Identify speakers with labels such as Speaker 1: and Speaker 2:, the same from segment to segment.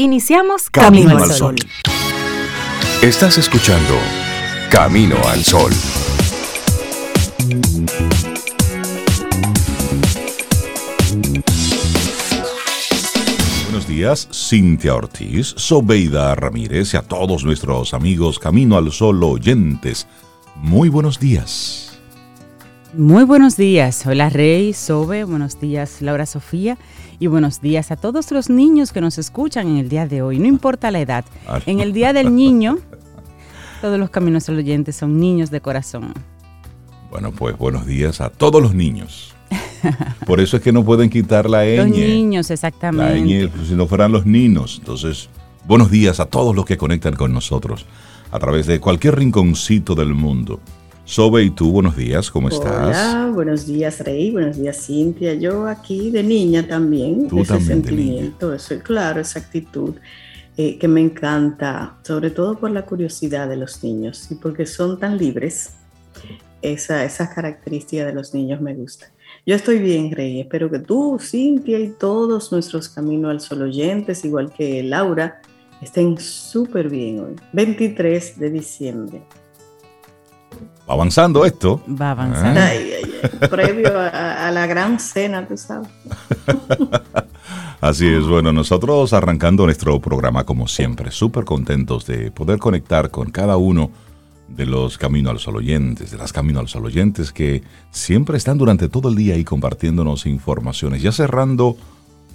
Speaker 1: Iniciamos Camino, al Sol.
Speaker 2: Estás escuchando Camino al Sol. Buenos días, Cintia Ortiz, Sobeida Ramírez y a todos nuestros amigos Camino al Sol oyentes. Muy buenos días.
Speaker 3: Muy buenos días. Hola Rey, Sobe, buenos días Laura Sofía y buenos días a todos los niños que nos escuchan en el día de hoy, no importa la edad. En el Día del Niño, todos los caminos al oyente son niños de corazón.
Speaker 2: Bueno, pues buenos días a todos los niños. Por eso es que no pueden quitar la ñ.
Speaker 3: Los niños, exactamente.
Speaker 2: La pues, si no fueran los niños. Entonces, buenos días a todos los que conectan con nosotros a través de cualquier rinconcito del mundo. Sobe, ¿y tú? Buenos días, ¿cómo estás?
Speaker 4: Hola, buenos días, Rey, buenos días, Cintia. Yo aquí de niña también.
Speaker 2: Tú
Speaker 4: ese
Speaker 2: también
Speaker 4: sentimiento, Eso, claro, esa actitud eh, que me encanta, sobre todo por la curiosidad de los niños y porque son tan libres. Esa, esa característica de los niños me gusta. Yo estoy bien, Rey. Espero que tú, Cintia y todos nuestros Camino al Sol oyentes, igual que Laura, estén súper bien hoy. 23 de diciembre.
Speaker 2: Va avanzando esto.
Speaker 3: Va avanzando.
Speaker 4: Ay, ay, ay. Previo a, a la gran cena, tú sabes.
Speaker 2: Así es, bueno, nosotros arrancando nuestro programa como siempre, súper contentos de poder conectar con cada uno de los Camino al Sol oyentes, de las Camino al Sol oyentes que siempre están durante todo el día ahí compartiéndonos informaciones, ya cerrando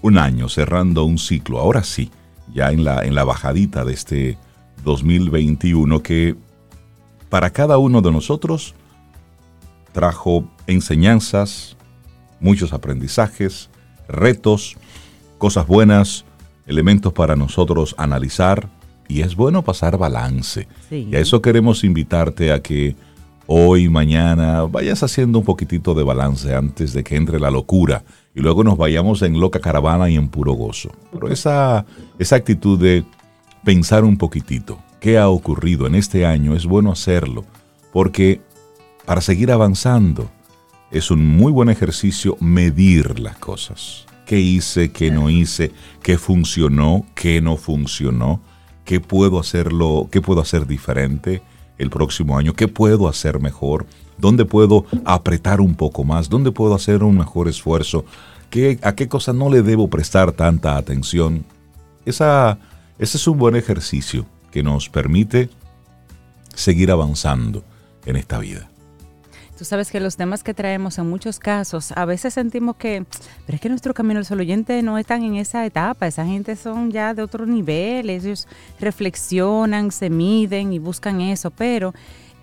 Speaker 2: un año, cerrando un ciclo, ahora sí, ya en la, en la bajadita de este 2021 que para cada uno de nosotros trajo enseñanzas, muchos aprendizajes, retos, cosas buenas, elementos para nosotros analizar y es bueno pasar balance.
Speaker 3: Sí.
Speaker 2: Y a eso queremos invitarte a que hoy, mañana, vayas haciendo un poquitito de balance antes de que entre la locura y luego nos vayamos en loca caravana y en puro gozo. Pero esa, esa actitud de pensar un poquitito qué ha ocurrido en este año es bueno hacerlo porque para seguir avanzando es un muy buen ejercicio medir las cosas. ¿Qué hice, qué no hice, qué funcionó, qué no funcionó? ¿Qué puedo hacerlo, qué puedo hacer diferente el próximo año? ¿Qué puedo hacer mejor? ¿Dónde puedo apretar un poco más? ¿Dónde puedo hacer un mejor esfuerzo? ¿Qué, ¿A qué cosa no le debo prestar tanta atención? Esa, ese es un buen ejercicio que nos permite seguir avanzando en esta vida.
Speaker 3: Tú sabes que los temas que traemos en muchos casos, a veces sentimos que, pero es que nuestro camino al sol no están en esa etapa, esa gente son ya de otro nivel, ellos reflexionan, se miden y buscan eso, pero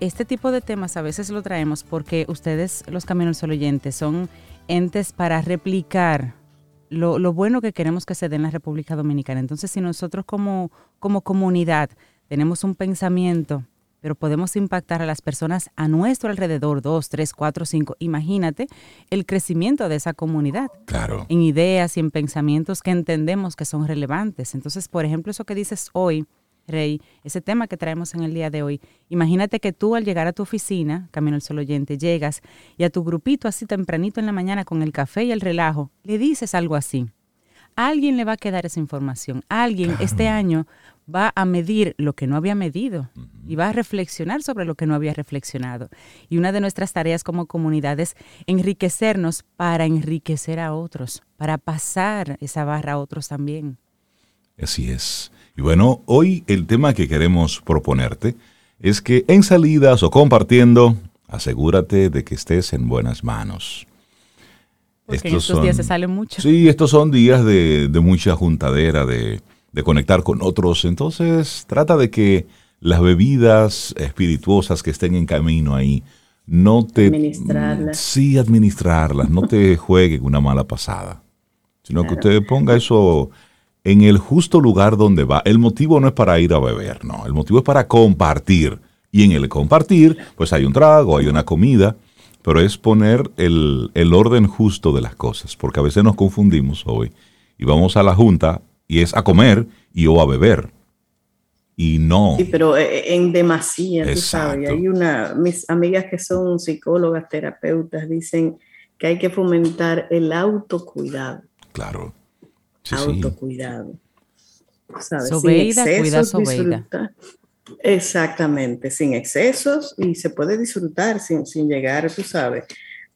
Speaker 3: este tipo de temas a veces lo traemos porque ustedes, los caminos al sol son entes para replicar lo, lo, bueno que queremos que se dé en la República Dominicana. Entonces, si nosotros como, como comunidad tenemos un pensamiento pero podemos impactar a las personas a nuestro alrededor, dos, tres, cuatro, cinco. Imagínate el crecimiento de esa comunidad.
Speaker 2: Claro.
Speaker 3: En ideas y en pensamientos que entendemos que son relevantes. Entonces, por ejemplo, eso que dices hoy, Rey, ese tema que traemos en el día de hoy, imagínate que tú al llegar a tu oficina, Camino al Sol Oyente, llegas y a tu grupito así tempranito en la mañana con el café y el relajo, le dices algo así. A alguien le va a quedar esa información. Alguien
Speaker 2: Claro.
Speaker 3: este año va a medir lo que no había medido y va a reflexionar sobre lo que no había reflexionado. Y una de nuestras tareas como comunidad es enriquecernos para enriquecer a otros, para pasar esa barra a otros también.
Speaker 2: Así es. Y bueno, hoy el tema que queremos proponerte es que en salidas o compartiendo, asegúrate de que estés en buenas manos.
Speaker 3: Porque en estos días se sale mucho.
Speaker 2: Sí, estos son días de, de mucha juntadera, de, de conectar con otros. Entonces, trata de que las bebidas espirituosas que estén en camino ahí, no te...
Speaker 4: Administrarlas.
Speaker 2: Sí, administrarlas, no te jueguen una mala pasada, sino que usted ponga eso en el justo lugar donde va. El motivo no es para ir a beber, no, el motivo es para compartir. Y en el compartir, pues hay un trago, hay una comida, pero es poner el, el orden justo de las cosas, porque a veces nos confundimos hoy y vamos a la junta y es a comer y o a beber. Y no.
Speaker 4: Sí, pero eh, en demasía, tú sabes.
Speaker 2: Exacto.
Speaker 4: Hay una, mis amigas que son psicólogas, terapeutas, dicen que hay que fomentar el autocuidado.
Speaker 2: Claro. Sí,
Speaker 4: autocuidado. ¿sabes?
Speaker 3: Sobeida, cuida Sobeida.
Speaker 4: Exactamente, sin excesos y se puede disfrutar sin, sin llegar, tú sabes,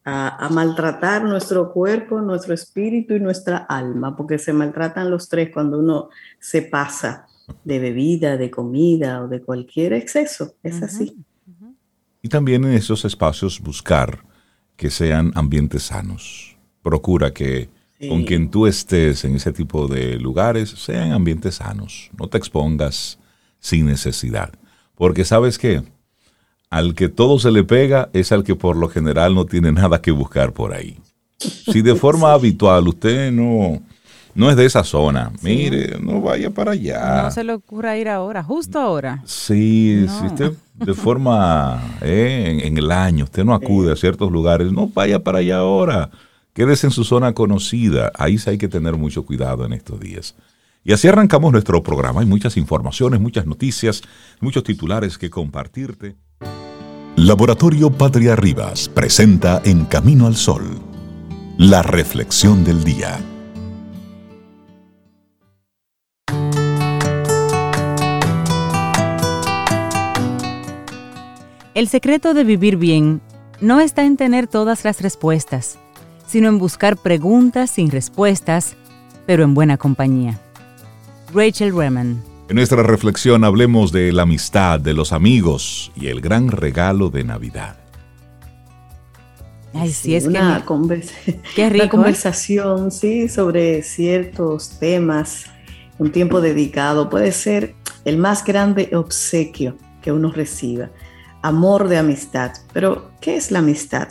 Speaker 4: a, a, maltratar nuestro cuerpo, nuestro espíritu y nuestra alma, porque se maltratan los tres cuando uno se pasa de bebida, de comida o de cualquier exceso. Es así.
Speaker 2: Y también en esos espacios buscar que sean ambientes sanos. Procura que con quien tú estés en ese tipo de lugares sean ambientes sanos. No te expongas sin necesidad. Porque sabes que al que todo se le pega es al que por lo general no tiene nada que buscar por ahí. Si de forma habitual usted no, no es de esa zona. Mire, no vaya para allá.
Speaker 3: No se le ocurra ir ahora, justo ahora.
Speaker 2: Sí, si usted de forma eh, en, el año, usted no acude a ciertos lugares, no vaya para allá ahora. Quédese en su zona conocida. Ahí sí hay que tener mucho cuidado en estos días. Y así arrancamos nuestro programa. Hay muchas informaciones, muchas noticias, muchos titulares que compartirte.
Speaker 5: Laboratorio Patria Rivas presenta En Camino al Sol, la reflexión del día.
Speaker 3: El secreto de vivir bien no está en tener todas las respuestas, sino en buscar preguntas sin respuestas, pero en buena compañía. Rachel Reman.
Speaker 2: En nuestra reflexión hablemos de la amistad, de los amigos y el gran regalo de Navidad.
Speaker 4: Ay, sí, es una, Qué rico, ¿eh? conversación, sí, sobre ciertos temas, un tiempo dedicado, puede ser el más grande obsequio que uno reciba amor de amistad. Pero, ¿qué es la amistad?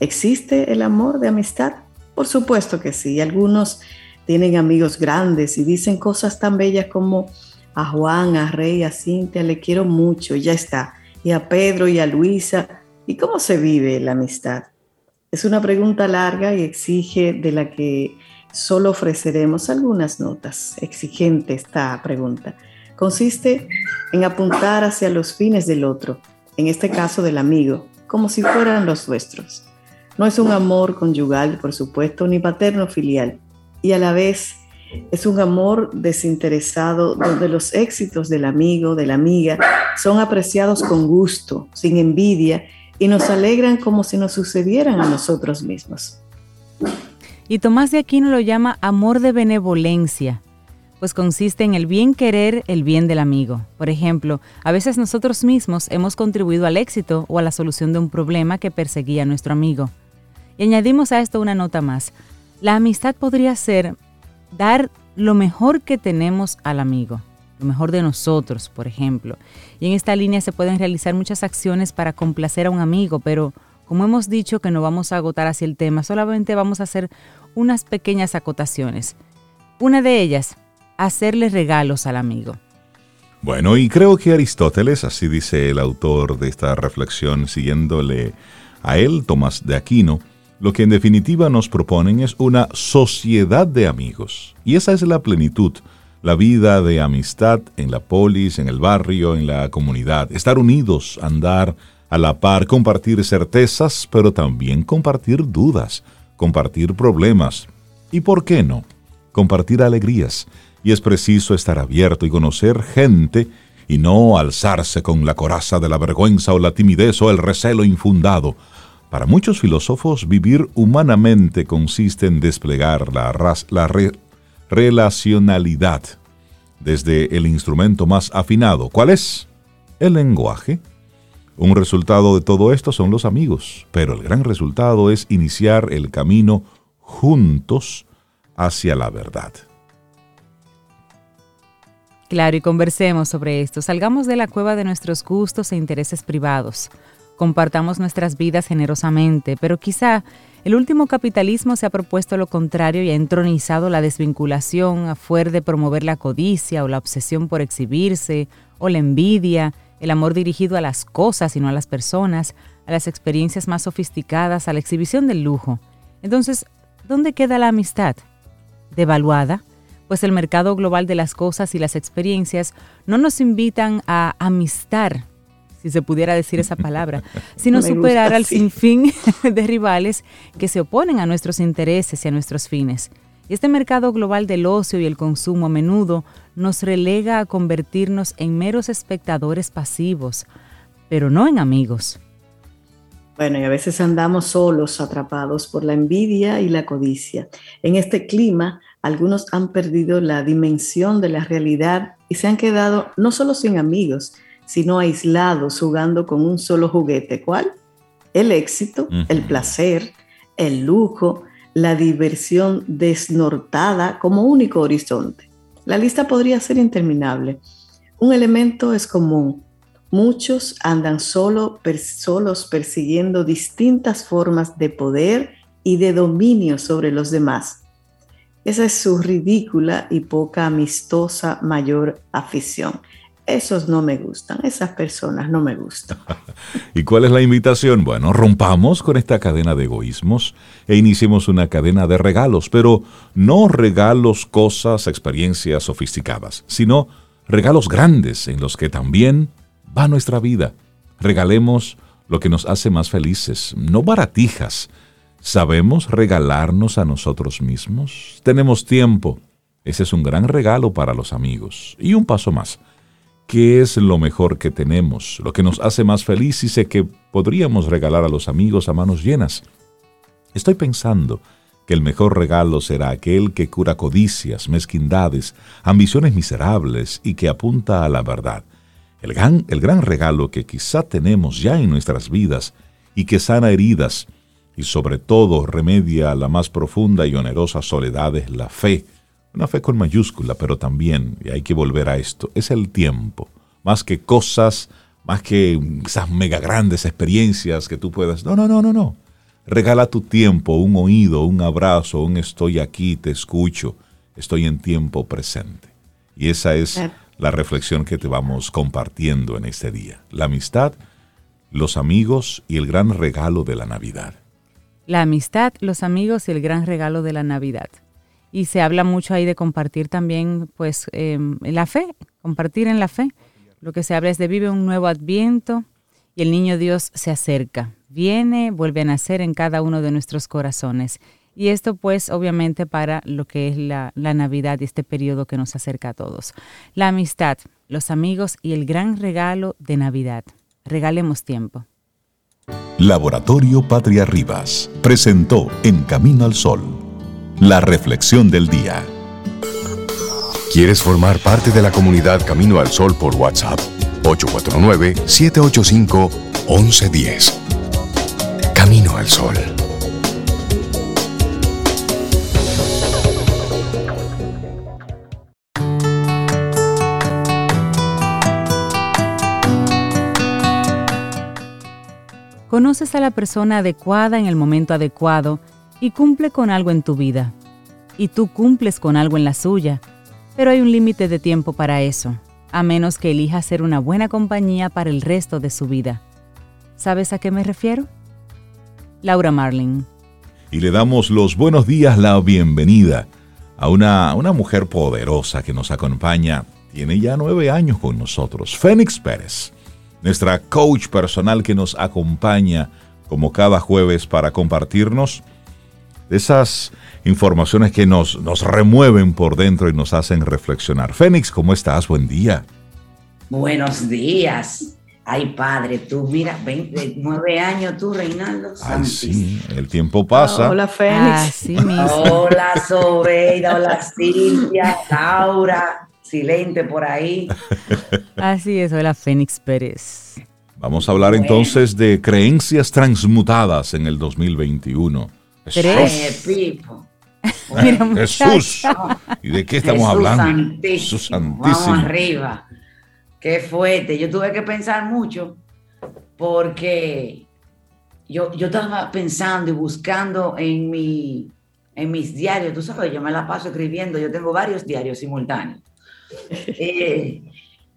Speaker 4: ¿Existe el amor de amistad? Por supuesto que sí. Algunos tienen amigos grandes y dicen cosas tan bellas como a Juan, a Rey, a Cintia, le quiero mucho y ya está. Y a Pedro y a Luisa. ¿Y cómo se vive la amistad? Es una pregunta larga y exige de la que solo ofreceremos algunas notas. Exigente esta pregunta. Consiste en apuntar hacia los fines del otro en este caso del amigo, como si fueran los nuestros. No es un amor conyugal, por supuesto, ni paterno filial, y a la vez es un amor desinteresado donde los éxitos del amigo, de la amiga, son apreciados con gusto, sin envidia, y nos alegran como si nos sucedieran a nosotros mismos.
Speaker 3: Y Tomás de Aquino lo llama amor de benevolencia, pues consiste en el bien querer el bien del amigo. Por ejemplo, a veces nosotros mismos hemos contribuido al éxito o a la solución de un problema que perseguía nuestro amigo. Y añadimos a esto una nota más. La amistad podría ser dar lo mejor que tenemos al amigo, lo mejor de nosotros, por ejemplo. Y en esta línea se pueden realizar muchas acciones para complacer a un amigo, pero como hemos dicho que no vamos a agotar así el tema, solamente vamos a hacer unas pequeñas acotaciones. Una de ellas, hacerle regalos al amigo.
Speaker 2: Bueno, y creo que Aristóteles, así dice el autor de esta reflexión, siguiéndole a él, Tomás de Aquino, lo que en definitiva nos proponen es una sociedad de amigos. Y esa es la plenitud, la vida de amistad en la polis, en el barrio, en la comunidad. Estar unidos, andar a la par, compartir certezas, pero también compartir dudas, compartir problemas. ¿Y por qué no? Compartir alegrías y es preciso estar abierto y conocer gente y no alzarse con la coraza de la vergüenza o la timidez o el recelo infundado. Para muchos filósofos, vivir humanamente consiste en desplegar la, la relacionalidad desde el instrumento más afinado. ¿Cuál es? El lenguaje. Un resultado de todo esto son los amigos, pero el gran resultado es iniciar el camino juntos hacia la verdad.
Speaker 3: Claro, y conversemos sobre esto. Salgamos de la cueva de nuestros gustos e intereses privados. Compartamos nuestras vidas generosamente, pero quizá el último capitalismo se ha propuesto lo contrario y ha entronizado la desvinculación a fuer de promover la codicia o la obsesión por exhibirse o la envidia, el amor dirigido a las cosas y no a las personas, a las experiencias más sofisticadas, a la exhibición del lujo. Entonces, ¿dónde queda la amistad? ¿Devaluada? Pues el mercado global de las cosas y las experiencias no nos invitan a amistar, si se pudiera decir esa palabra, sino superar al sinfín de rivales que se oponen a nuestros intereses y a nuestros fines. Y este mercado global del ocio y el consumo a menudo nos relega a convertirnos en meros espectadores pasivos, pero no en amigos.
Speaker 4: Bueno, y a veces andamos solos, atrapados por la envidia y la codicia. En este clima, algunos han perdido la dimensión de la realidad y se han quedado no solo sin amigos, sino aislados jugando con un solo juguete. ¿Cuál? El éxito, el placer, el lujo, la diversión desnortada como único horizonte. La lista podría ser interminable. Un elemento es común. Muchos andan solo, solos persiguiendo distintas formas de poder y de dominio sobre los demás. Esa es su ridícula y poca amistosa mayor afición esos no me gustan, esas personas no me gustan.
Speaker 2: ¿Y cuál es la invitación? Bueno, rompamos con esta cadena de egoísmos e iniciemos una cadena de regalos, pero no regalos, cosas, experiencias sofisticadas, sino regalos grandes en los que también va nuestra vida. Regalemos lo que nos hace más felices, no baratijas. ¿Sabemos regalarnos a nosotros mismos? Tenemos tiempo. Ese es un gran regalo para los amigos. Y un paso más qué es lo mejor que tenemos, lo que nos hace más feliz y sé que podríamos regalar a los amigos a manos llenas. Estoy pensando que el mejor regalo será aquel que cura codicias, mezquindades, ambiciones miserables y que apunta a la verdad. El gran, el gran regalo que quizá tenemos ya en nuestras vidas y que sana heridas y sobre todo remedia la más profunda y onerosa soledad es la fe una fe con mayúscula, pero también, y hay que volver a esto, es el tiempo. Más que cosas, más que esas mega grandes experiencias que tú puedas. No, no, no, no, no. Regala tu tiempo, un oído, un abrazo, un estoy aquí, te escucho, estoy en tiempo presente. Y esa es la reflexión que te vamos compartiendo en este día. La amistad, los amigos y el gran regalo de la Navidad.
Speaker 3: La amistad, los amigos y el gran regalo de la Navidad y se habla mucho ahí de compartir también pues em, la fe, compartir en la fe. Lo que se habla es de vive un nuevo adviento y el niño Dios se acerca, viene, vuelve a nacer en cada uno de nuestros corazones. Y esto pues obviamente para lo que es la, la Navidad y este periodo que nos acerca a todos. La amistad, los amigos y el gran regalo de Navidad. Regalemos tiempo.
Speaker 5: Laboratorio Patria Rivas presentó En Camino al Sol la reflexión del día.
Speaker 6: ¿Quieres formar parte de la comunidad Camino al Sol por WhatsApp? 849-785-1110. Camino al Sol.
Speaker 3: Conoces a la persona adecuada en el momento adecuado y cumple con algo en tu vida. Y tú cumples con algo en la suya. Pero hay un límite de tiempo para eso, a menos que elija ser una buena compañía para el resto de su vida. ¿Sabes a qué me refiero? Laura Marling.
Speaker 2: Y le damos los buenos días, la bienvenida a una, una mujer poderosa que nos acompaña. Tiene ya nueve años con nosotros, Fénix Pérez, nuestra coach personal que nos acompaña como cada jueves para compartirnos esas informaciones que nos, nos remueven por dentro y nos hacen reflexionar. Fénix, ¿cómo estás? Buen día.
Speaker 7: Buenos días. Ay, padre, tú mira, 29 años tú, Reinaldo.
Speaker 2: Ay, sí, el tiempo pasa.
Speaker 4: hola, Fénix.
Speaker 7: hola, Sobeida, hola, Silvia, Laura, silente por ahí.
Speaker 3: Así es, hola, Fénix Pérez.
Speaker 2: Vamos a hablar entonces de creencias transmutadas en el 2021. Jesús. ¿Y de qué estamos hablando?
Speaker 7: Jesús santísimo. Vamos arriba. Qué fuerte. Yo tuve que pensar mucho porque yo, yo estaba pensando y buscando en, mi, en mis diarios. Tú sabes, yo me la paso escribiendo. Yo tengo varios diarios simultáneos. Eh,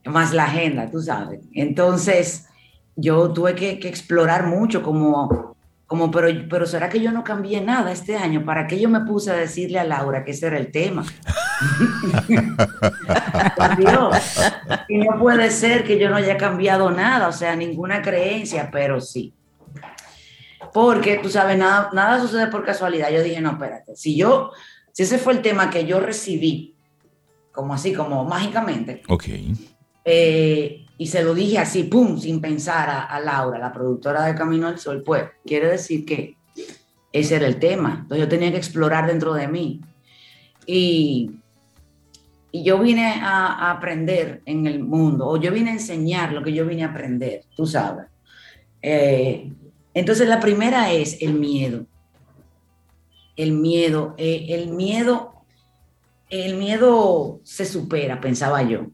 Speaker 7: más la agenda, tú sabes. Entonces, yo tuve que, explorar mucho como como, pero, pero ¿será que yo no cambié nada este año? ¿Para qué yo me puse a decirle a Laura que ese era el tema? Dios, y no puede ser que yo no haya cambiado nada, o sea, ninguna creencia, pero sí. Porque, tú sabes, nada, nada sucede por casualidad. Yo dije, no, espérate, si yo si ese fue el tema que yo recibí, como así, como mágicamente.
Speaker 2: Ok.
Speaker 7: Eh, y se lo dije así, pum, sin pensar a, a, Laura, la productora de Camino al Sol, pues quiere decir que ese era el tema. Entonces yo tenía que explorar dentro de mí. Y, y yo vine a, a, aprender en el mundo, o yo vine a enseñar lo que yo vine a aprender, tú sabes. Eh, entonces la primera es el miedo. El miedo, eh, el miedo, el miedo se supera, pensaba yo.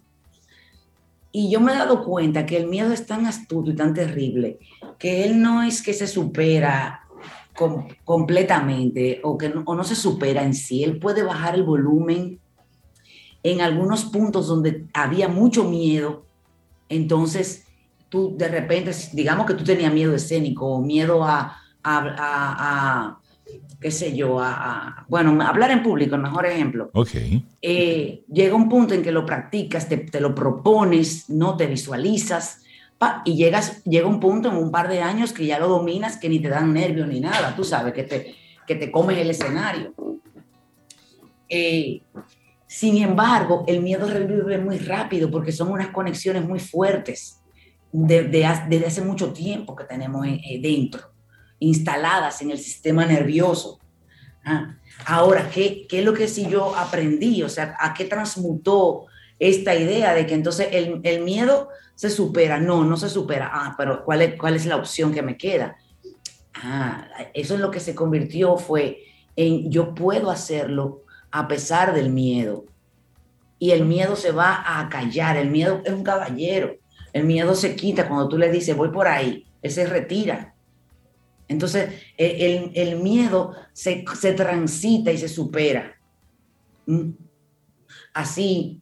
Speaker 7: Y yo me he dado cuenta que el miedo es tan astuto y tan terrible que él no es que se supera com completamente o que no, o no se supera en sí. Él puede bajar el volumen en algunos puntos donde había mucho miedo. Entonces, tú de repente, digamos que tú tenías miedo escénico o miedo a qué sé yo, a, bueno, hablar en público, el mejor ejemplo.
Speaker 2: Ok.
Speaker 7: Eh, llega un punto en que lo practicas, te, te lo propones, no te visualizas, pa, y llegas, llega un punto en un par de años que ya lo dominas, que ni te dan nervios ni nada, tú sabes, que te, que te comes el escenario. Eh, sin embargo, el miedo revive muy rápido porque son unas conexiones muy fuertes desde de, de hace mucho tiempo que tenemos eh, dentro instaladas en el sistema nervioso. Ah, ahora, ¿qué, ¿qué, es lo que si yo aprendí? O sea, ¿a qué transmutó esta idea de que entonces el, el miedo se supera? No, no se supera. Ah, pero ¿cuál es, ¿cuál es la opción que me queda? Ah, eso es lo que se convirtió fue en yo puedo hacerlo a pesar del miedo. Y el miedo se va a callar, el miedo es un caballero, el miedo se quita cuando tú le dices voy por ahí, él se retira entonces, el, el miedo se, se, transita y se supera. ¿Mm? Así.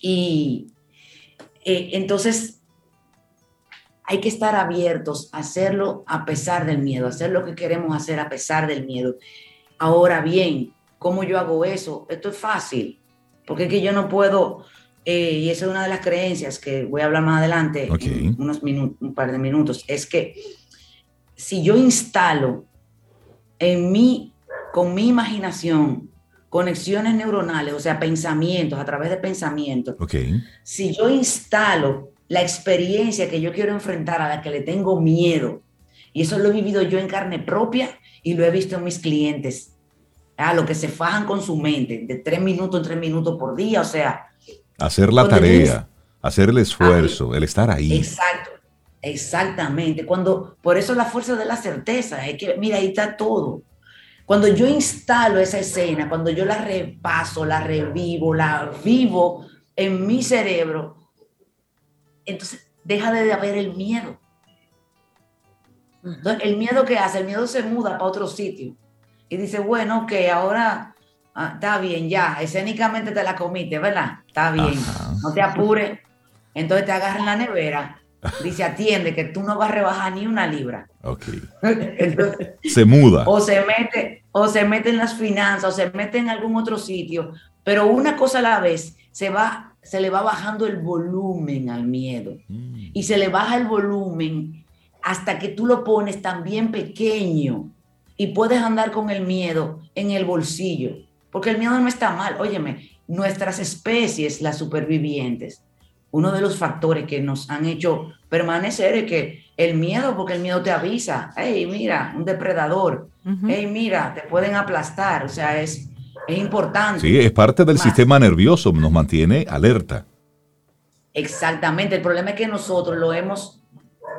Speaker 7: Y eh, entonces, hay que estar abiertos a hacerlo a pesar del miedo, hacer lo que queremos hacer a pesar del miedo. Ahora bien, ¿cómo yo hago eso? Esto es fácil, porque es que yo no puedo, eh, y esa es una de las creencias que voy a hablar más adelante,
Speaker 2: okay.
Speaker 7: en unos minutos, un par de minutos, es que si yo instalo en mí, con mi imaginación, conexiones neuronales, o sea, pensamientos, a través de pensamientos,
Speaker 2: okay.
Speaker 7: si yo instalo la experiencia que yo quiero enfrentar, a la que le tengo miedo, y eso lo he vivido yo en carne propia y lo he visto en mis clientes, a lo que se fajan con su mente, de tres minutos en tres minutos por día, o sea...
Speaker 2: Hacer la tarea, hacer el esfuerzo, el estar ahí.
Speaker 7: Exacto. Exactamente. Cuando, por eso la fuerza de la certeza, es que, mira, ahí está todo. Cuando yo instalo esa escena, cuando yo la repaso, la revivo, la vivo en mi cerebro, entonces deja de haber el miedo. Entonces, el miedo que hace, el miedo se muda para otro sitio y dice, bueno, que ahora ah, está bien, ya, escénicamente te la comiste, ¿verdad? Está bien, Ajá. no te apures. Entonces te agarra en la nevera dice, atiende que tú no vas a rebajar ni una libra.
Speaker 2: Ok.
Speaker 7: Entonces,
Speaker 2: se muda.
Speaker 7: O se mete, o se mete en las finanzas, o se mete en algún otro sitio, pero una cosa a la vez, se va, se le va bajando el volumen al miedo. Mm. Y se le baja el volumen hasta que tú lo pones también pequeño y puedes andar con el miedo en el bolsillo. Porque el miedo no está mal. Óyeme, nuestras especies, las supervivientes, uno de los factores que nos han hecho permanecer es que el miedo, porque el miedo te avisa, hey, mira, un depredador, uh -huh. hey, mira, te pueden aplastar, o sea, es, es importante.
Speaker 2: Sí, es parte del Más. sistema nervioso, nos mantiene alerta.
Speaker 7: Exactamente, el problema es que nosotros lo hemos,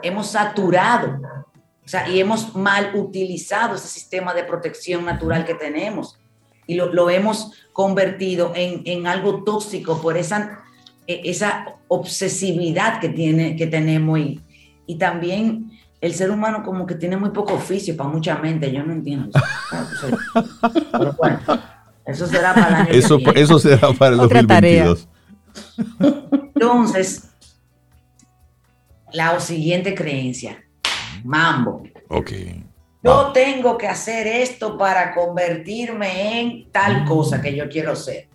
Speaker 7: hemos saturado, o sea, y hemos mal utilizado ese sistema de protección natural que tenemos y lo, lo hemos convertido en, en algo tóxico por esa esa obsesividad que, tiene, que tenemos y, y también el ser humano como que tiene muy poco oficio para mucha mente, yo no entiendo. Pero bueno, eso será para el año
Speaker 2: eso,
Speaker 7: que viene.
Speaker 2: eso será para el
Speaker 3: Otra
Speaker 2: 2022.
Speaker 7: Entonces, la siguiente creencia, mambo.
Speaker 2: Ok.
Speaker 7: Yo tengo que hacer esto para convertirme en tal cosa que yo quiero ser.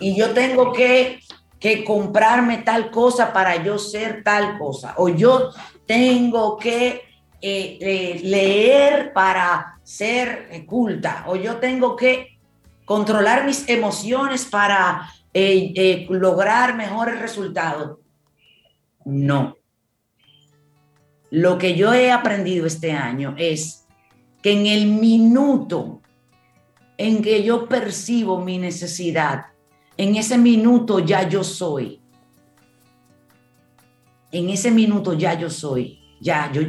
Speaker 7: Y yo tengo que, que comprarme tal cosa para yo ser tal cosa. O yo tengo que eh, eh, leer para ser culta o yo tengo que controlar mis emociones para lograr mejores resultados. No. Lo que yo he aprendido este año es que en el minuto en que yo percibo mi necesidad, en ese minuto ya yo soy. En ese minuto ya yo soy. Ya, yo,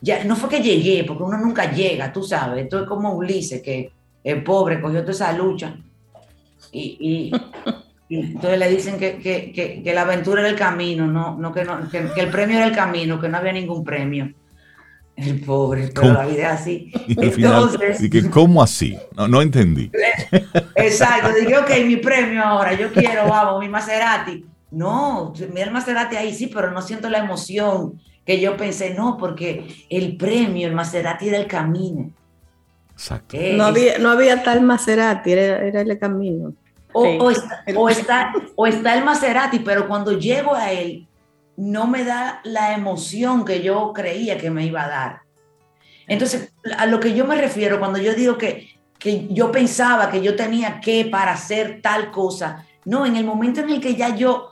Speaker 7: ya, no fue que llegué, porque uno nunca llega, tú sabes. Esto es como Ulises, que el pobre cogió toda esa lucha. Y, entonces le dicen que, la aventura era el camino, no, no, que, no que, el premio era el camino, que no había ningún premio. El pobre, pero la vida es así.
Speaker 2: Entonces, que, ¿Cómo así? No, no entendí.
Speaker 7: Exacto, dije, ok, mi premio ahora, yo quiero, vamos, mi Maserati. No, el Maserati ahí, sí, pero no siento la emoción que yo pensé, no, porque el premio, el Maserati era el camino.
Speaker 4: Exacto. no, había, no había tal Maserati, era, era el camino.
Speaker 7: O, o, está, o, está, o está el Maserati, pero cuando llego a él, no me da la emoción que yo creía que me iba a dar. Entonces, a lo que yo me refiero cuando yo digo que, que yo pensaba que yo tenía que para hacer tal cosa, no, en el momento en el que ya yo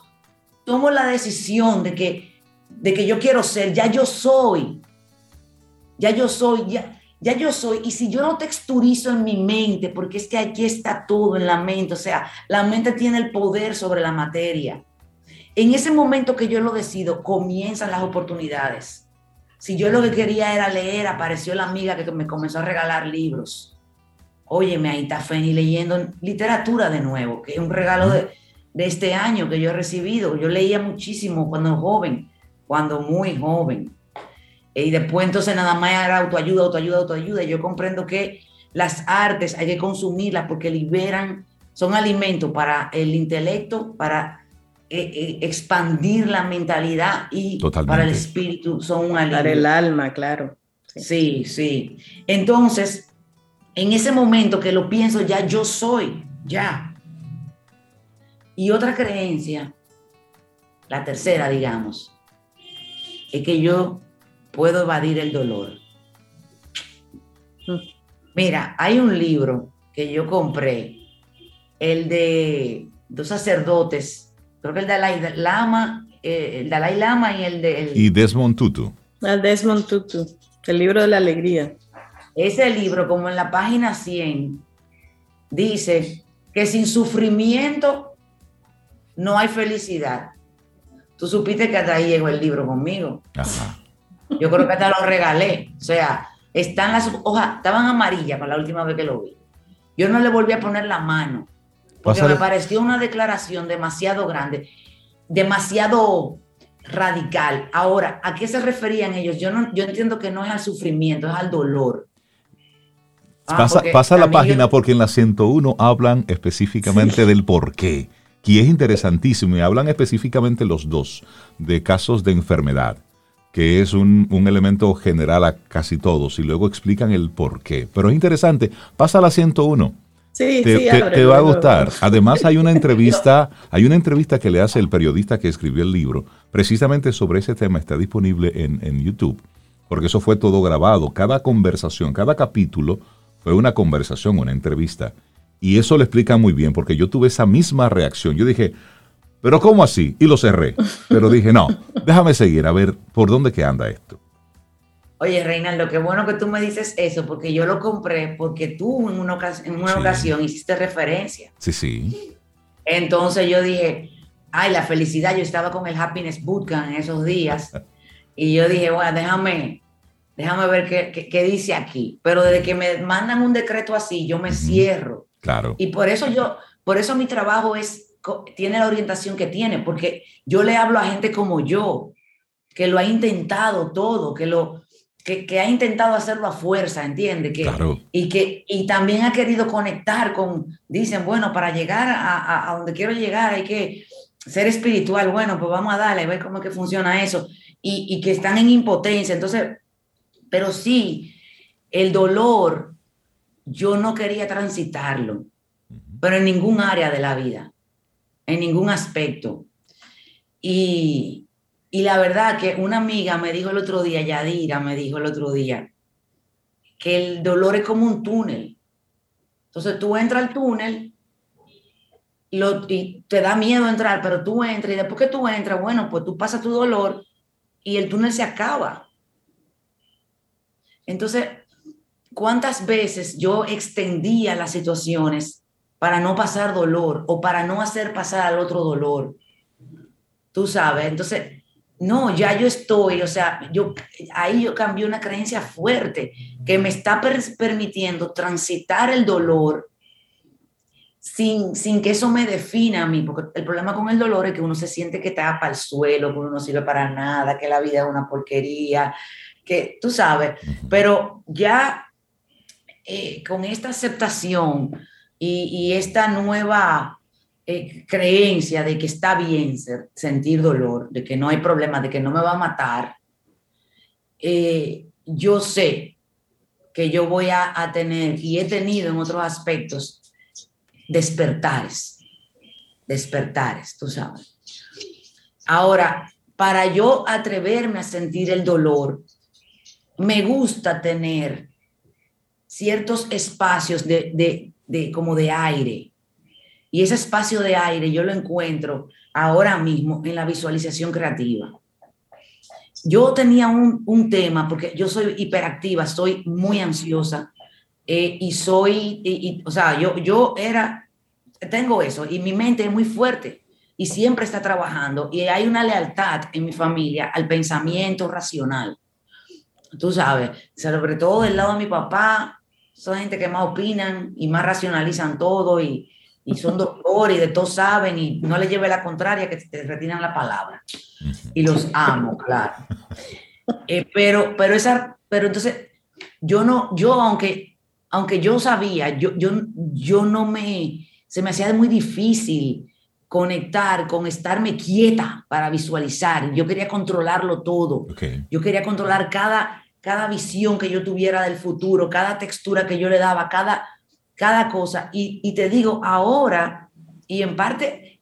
Speaker 7: tomo la decisión de que, de que yo quiero ser, ya yo soy, ya yo soy, ya, ya yo soy. Y si yo no texturizo en mi mente, porque es que aquí está todo en la mente, o sea, la mente tiene el poder sobre la materia. En ese momento que yo lo decido, comienzan las oportunidades. Si yo lo que quería era leer, apareció la amiga que me comenzó a regalar libros. Óyeme, ahí está Feni leyendo literatura de nuevo, que es un regalo de, este año que yo he recibido. Yo leía muchísimo cuando joven, cuando muy joven. Y después entonces nada más era autoayuda, autoayuda, autoayuda. Yo comprendo que las artes hay que consumirlas porque liberan, son alimentos para el intelecto, para eh, eh, expandir la mentalidad y para el espíritu son un
Speaker 4: Para el alma, claro.
Speaker 7: Sí. sí, Entonces, en ese momento que lo pienso, ya yo soy, ya. Y otra creencia, la tercera, digamos, es que yo puedo evadir el dolor. Mm. Mira, hay un libro que yo compré, el de dos sacerdotes creo que el Dalai Lama, eh, el Dalai Lama y el de...
Speaker 2: y Desmond Tutu.
Speaker 4: El Desmond Tutu, el libro de la alegría.
Speaker 7: Ese libro, como en la página 100, dice que sin sufrimiento no hay felicidad. Tú supiste que hasta ahí llegó el libro conmigo. Yo creo que hasta lo regalé. O sea, están las hojas, estaban amarillas para la última vez que lo vi. Yo no le volví a poner la mano porque me pareció una declaración demasiado grande, demasiado radical. Ahora, ¿a qué se referían ellos? Yo, no, yo entiendo que no es al sufrimiento, es al dolor.
Speaker 2: Ah, pasa, la página porque en la 101 hablan específicamente del por qué, que es interesantísimo y hablan específicamente los dos de casos de enfermedad, que es un, un elemento general a casi todos y luego explican el por qué. Pero es interesante, pasa a la 101
Speaker 4: Sí,
Speaker 2: te,
Speaker 4: sí,
Speaker 2: te, va a gustar. Además hay una entrevista, hay una entrevista que le hace el periodista que escribió el libro, precisamente sobre ese tema, está disponible en, en YouTube, porque eso fue todo grabado. Cada conversación, cada capítulo fue una conversación, una entrevista. Y eso lo explica muy bien, porque yo tuve esa misma reacción. Yo dije, pero ¿cómo así? Y lo cerré. Pero dije, no, déjame seguir a ver por dónde que anda esto.
Speaker 7: Oye, Reinaldo, qué bueno que tú me dices eso, porque yo lo compré porque tú en una, ocasión, en una ocasión hiciste referencia.
Speaker 2: Sí, sí.
Speaker 7: Entonces yo dije, ay, la felicidad, yo estaba con el Happiness Bootcamp en esos días, y yo dije, bueno, déjame, déjame ver qué, qué, dice aquí. Pero desde que me mandan un decreto así, yo me cierro.
Speaker 2: Claro.
Speaker 7: Y por eso yo, por eso mi trabajo es, tiene la orientación que tiene, porque yo le hablo a gente como yo, que lo ha intentado todo, que lo, que, ha intentado hacerlo a fuerza, ¿entiende? Que, Y que y también ha querido conectar con, dicen, bueno, para llegar a, a, donde quiero llegar hay que ser espiritual, bueno, pues vamos a darle, a ver cómo es que funciona eso, y, y que están en impotencia, entonces, pero sí, el dolor, yo no quería transitarlo, pero en ningún área de la vida, en ningún aspecto. Y, Y la verdad que una amiga me dijo el otro día, Yadira me dijo el otro día, que el dolor es como un túnel. Entonces tú entras al túnel y te da miedo entrar, pero tú entras y después que tú entras, bueno, pues tú pasas tu dolor y el túnel se acaba. Entonces, ¿cuántas veces yo extendía las situaciones para no pasar dolor o para no hacer pasar al otro dolor? Tú sabes, entonces, no, ya yo estoy, o sea, yo ahí yo cambié una creencia fuerte que me está permitiendo transitar el dolor sin, sin que eso me defina a mí, porque el problema con el dolor es que uno se siente que está para el suelo, que uno no sirve para nada, que la vida es una porquería, que tú sabes, pero ya eh, con esta aceptación y, esta nueva eh, creencia de que está bien sentir dolor, de que no hay problema, de que no me va a matar, eh, yo sé que yo voy a, a tener y he tenido en otros aspectos despertares, despertares, tú sabes. Ahora, para yo atreverme a sentir el dolor, me gusta tener ciertos espacios de, como de aire. Y ese espacio de aire yo lo encuentro ahora mismo en la visualización creativa. Yo tenía un, tema, porque yo soy hiperactiva, soy muy ansiosa eh, y soy, o sea, yo, yo era, tengo eso y mi mente es muy fuerte y siempre está trabajando y hay una lealtad en mi familia al pensamiento racional. Tú sabes, sobre todo del lado de mi papá, son gente que más opinan y más racionalizan todo y, y son doctores y de todo saben y no le lleve la contraria que te retiran la palabra. Y los amo, claro. Eh, pero, pero esa, pero entonces, yo no, yo aunque aunque yo sabía, yo, yo, yo no me, se me hacía muy difícil conectar con estarme quieta para visualizar. Yo quería controlarlo todo. Yo quería controlar cada, cada visión que yo tuviera del futuro, cada textura que yo le daba, cada, cada cosa. Y, te digo, ahora, y en parte,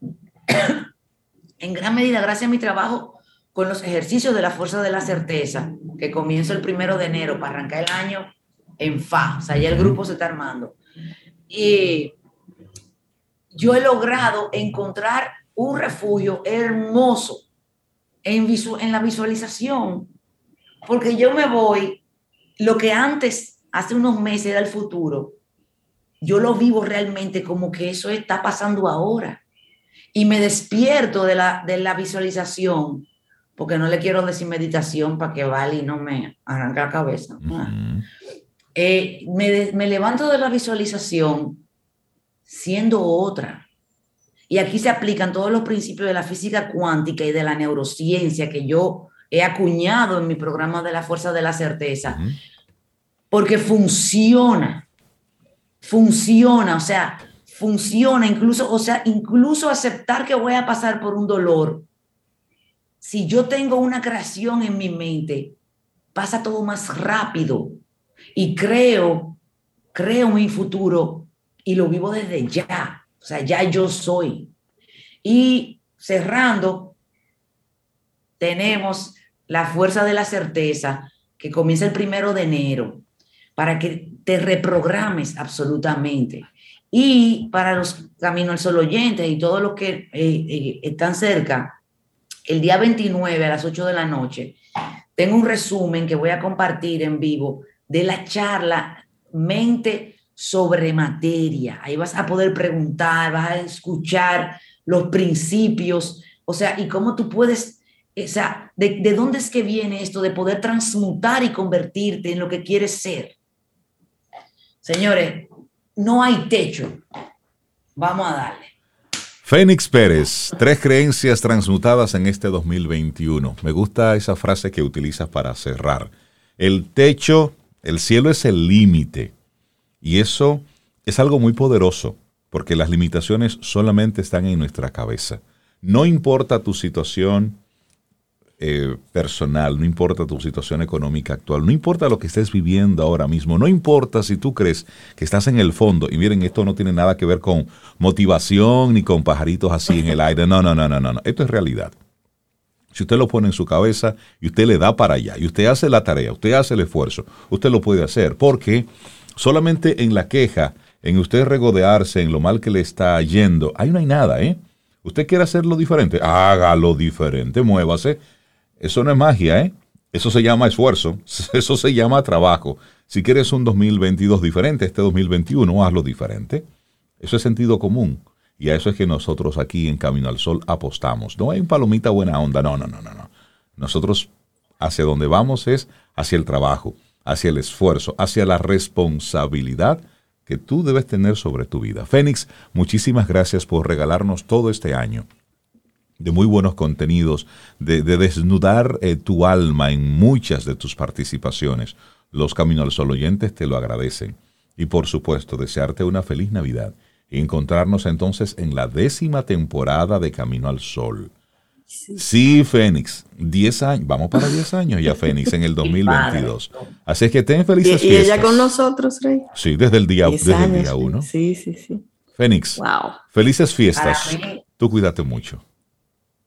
Speaker 7: en gran medida, gracias a mi trabajo con los ejercicios de la fuerza de la certeza, que comienzo el primero de enero para arrancar el año en fa, o sea, ya el grupo se está armando. Y yo he logrado encontrar un refugio hermoso en, en la visualización, porque yo me voy, lo que antes, hace unos meses era el futuro, yo lo vivo realmente como que eso está pasando ahora. Y me despierto de la, de la visualización, porque no le quiero decir meditación para que vale y no me arranque la cabeza. Eh, me, levanto de la visualización siendo otra. Y aquí se aplican todos los principios de la física cuántica y de la neurociencia que yo he acuñado en mi programa de la fuerza de la certeza, porque funciona, funciona, o sea, funciona incluso, o sea, incluso aceptar que voy a pasar por un dolor. Si yo tengo una creación en mi mente, pasa todo más rápido, y creo, creo mi futuro y lo vivo desde ya. O sea, ya yo soy. Y cerrando, tenemos la fuerza de la certeza que comienza el primero de enero para que te reprogrames absolutamente. Y para los Camino al Sol oyentes y todos los que eh, eh, están cerca, el día 29 a las 8 de la noche, tengo un resumen que voy a compartir en vivo de la charla Mente sobre materia. Ahí vas a poder preguntar, vas a escuchar los principios, o sea, y cómo tú puedes, o sea, de, de dónde es que viene esto de poder transmutar y convertirte en lo que quieres ser. Señores, no hay techo. Vamos a darle.
Speaker 2: Fénix Pérez, tres creencias transmutadas en este 2021. Me gusta esa frase que utilizas para cerrar. El techo el cielo es el límite. Y eso es algo muy poderoso, porque las limitaciones solamente están en nuestra cabeza. No importa tu situación eh, personal, no importa tu situación económica actual, no importa lo que estés viviendo ahora mismo, no importa si tú crees que estás en el fondo. Y miren, esto no tiene nada que ver con motivación ni con pajaritos así en el aire. No, no, no, no, no. no. Esto es realidad. Si usted lo pone en su cabeza y usted le da para allá, y usted hace la tarea, usted hace el esfuerzo, usted lo puede hacer, porque solamente en la queja, en usted regodearse en lo mal que le está yendo, ahí no hay nada, ¿eh? Usted quiere hacerlo diferente, hágalo diferente, muévase. Eso no es magia, ¿eh? Eso se llama esfuerzo, eso se llama trabajo. Si quieres un 2022 diferente, este 2021 hazlo diferente. Eso es sentido común. Y a eso es que nosotros aquí en Camino al Sol apostamos. No hay un palomita buena onda, no, no, no, no, no. Nosotros hacia donde vamos es hacia el trabajo, hacia el esfuerzo, hacia la responsabilidad que tú debes tener sobre tu vida. Fénix, muchísimas gracias por regalarnos todo este año de muy buenos contenidos, de, desnudar eh, tu alma en muchas de tus participaciones. Los Camino al Sol oyentes te lo agradecen. Y por supuesto, desearte una feliz Navidad encontrarnos entonces en la décima temporada de Camino al Sol. Sí, Fénix, 10 años, vamos para 10 años ya, Fénix, en el 2022. Así es que ten felices
Speaker 4: ¿Y,
Speaker 2: fiestas.
Speaker 4: ¿Y ella con nosotros, Rey?
Speaker 2: Sí, desde el día, desde el día uno.
Speaker 4: Sí, sí, sí.
Speaker 2: Fénix,
Speaker 4: wow.
Speaker 2: felices fiestas. Tú cuídate mucho.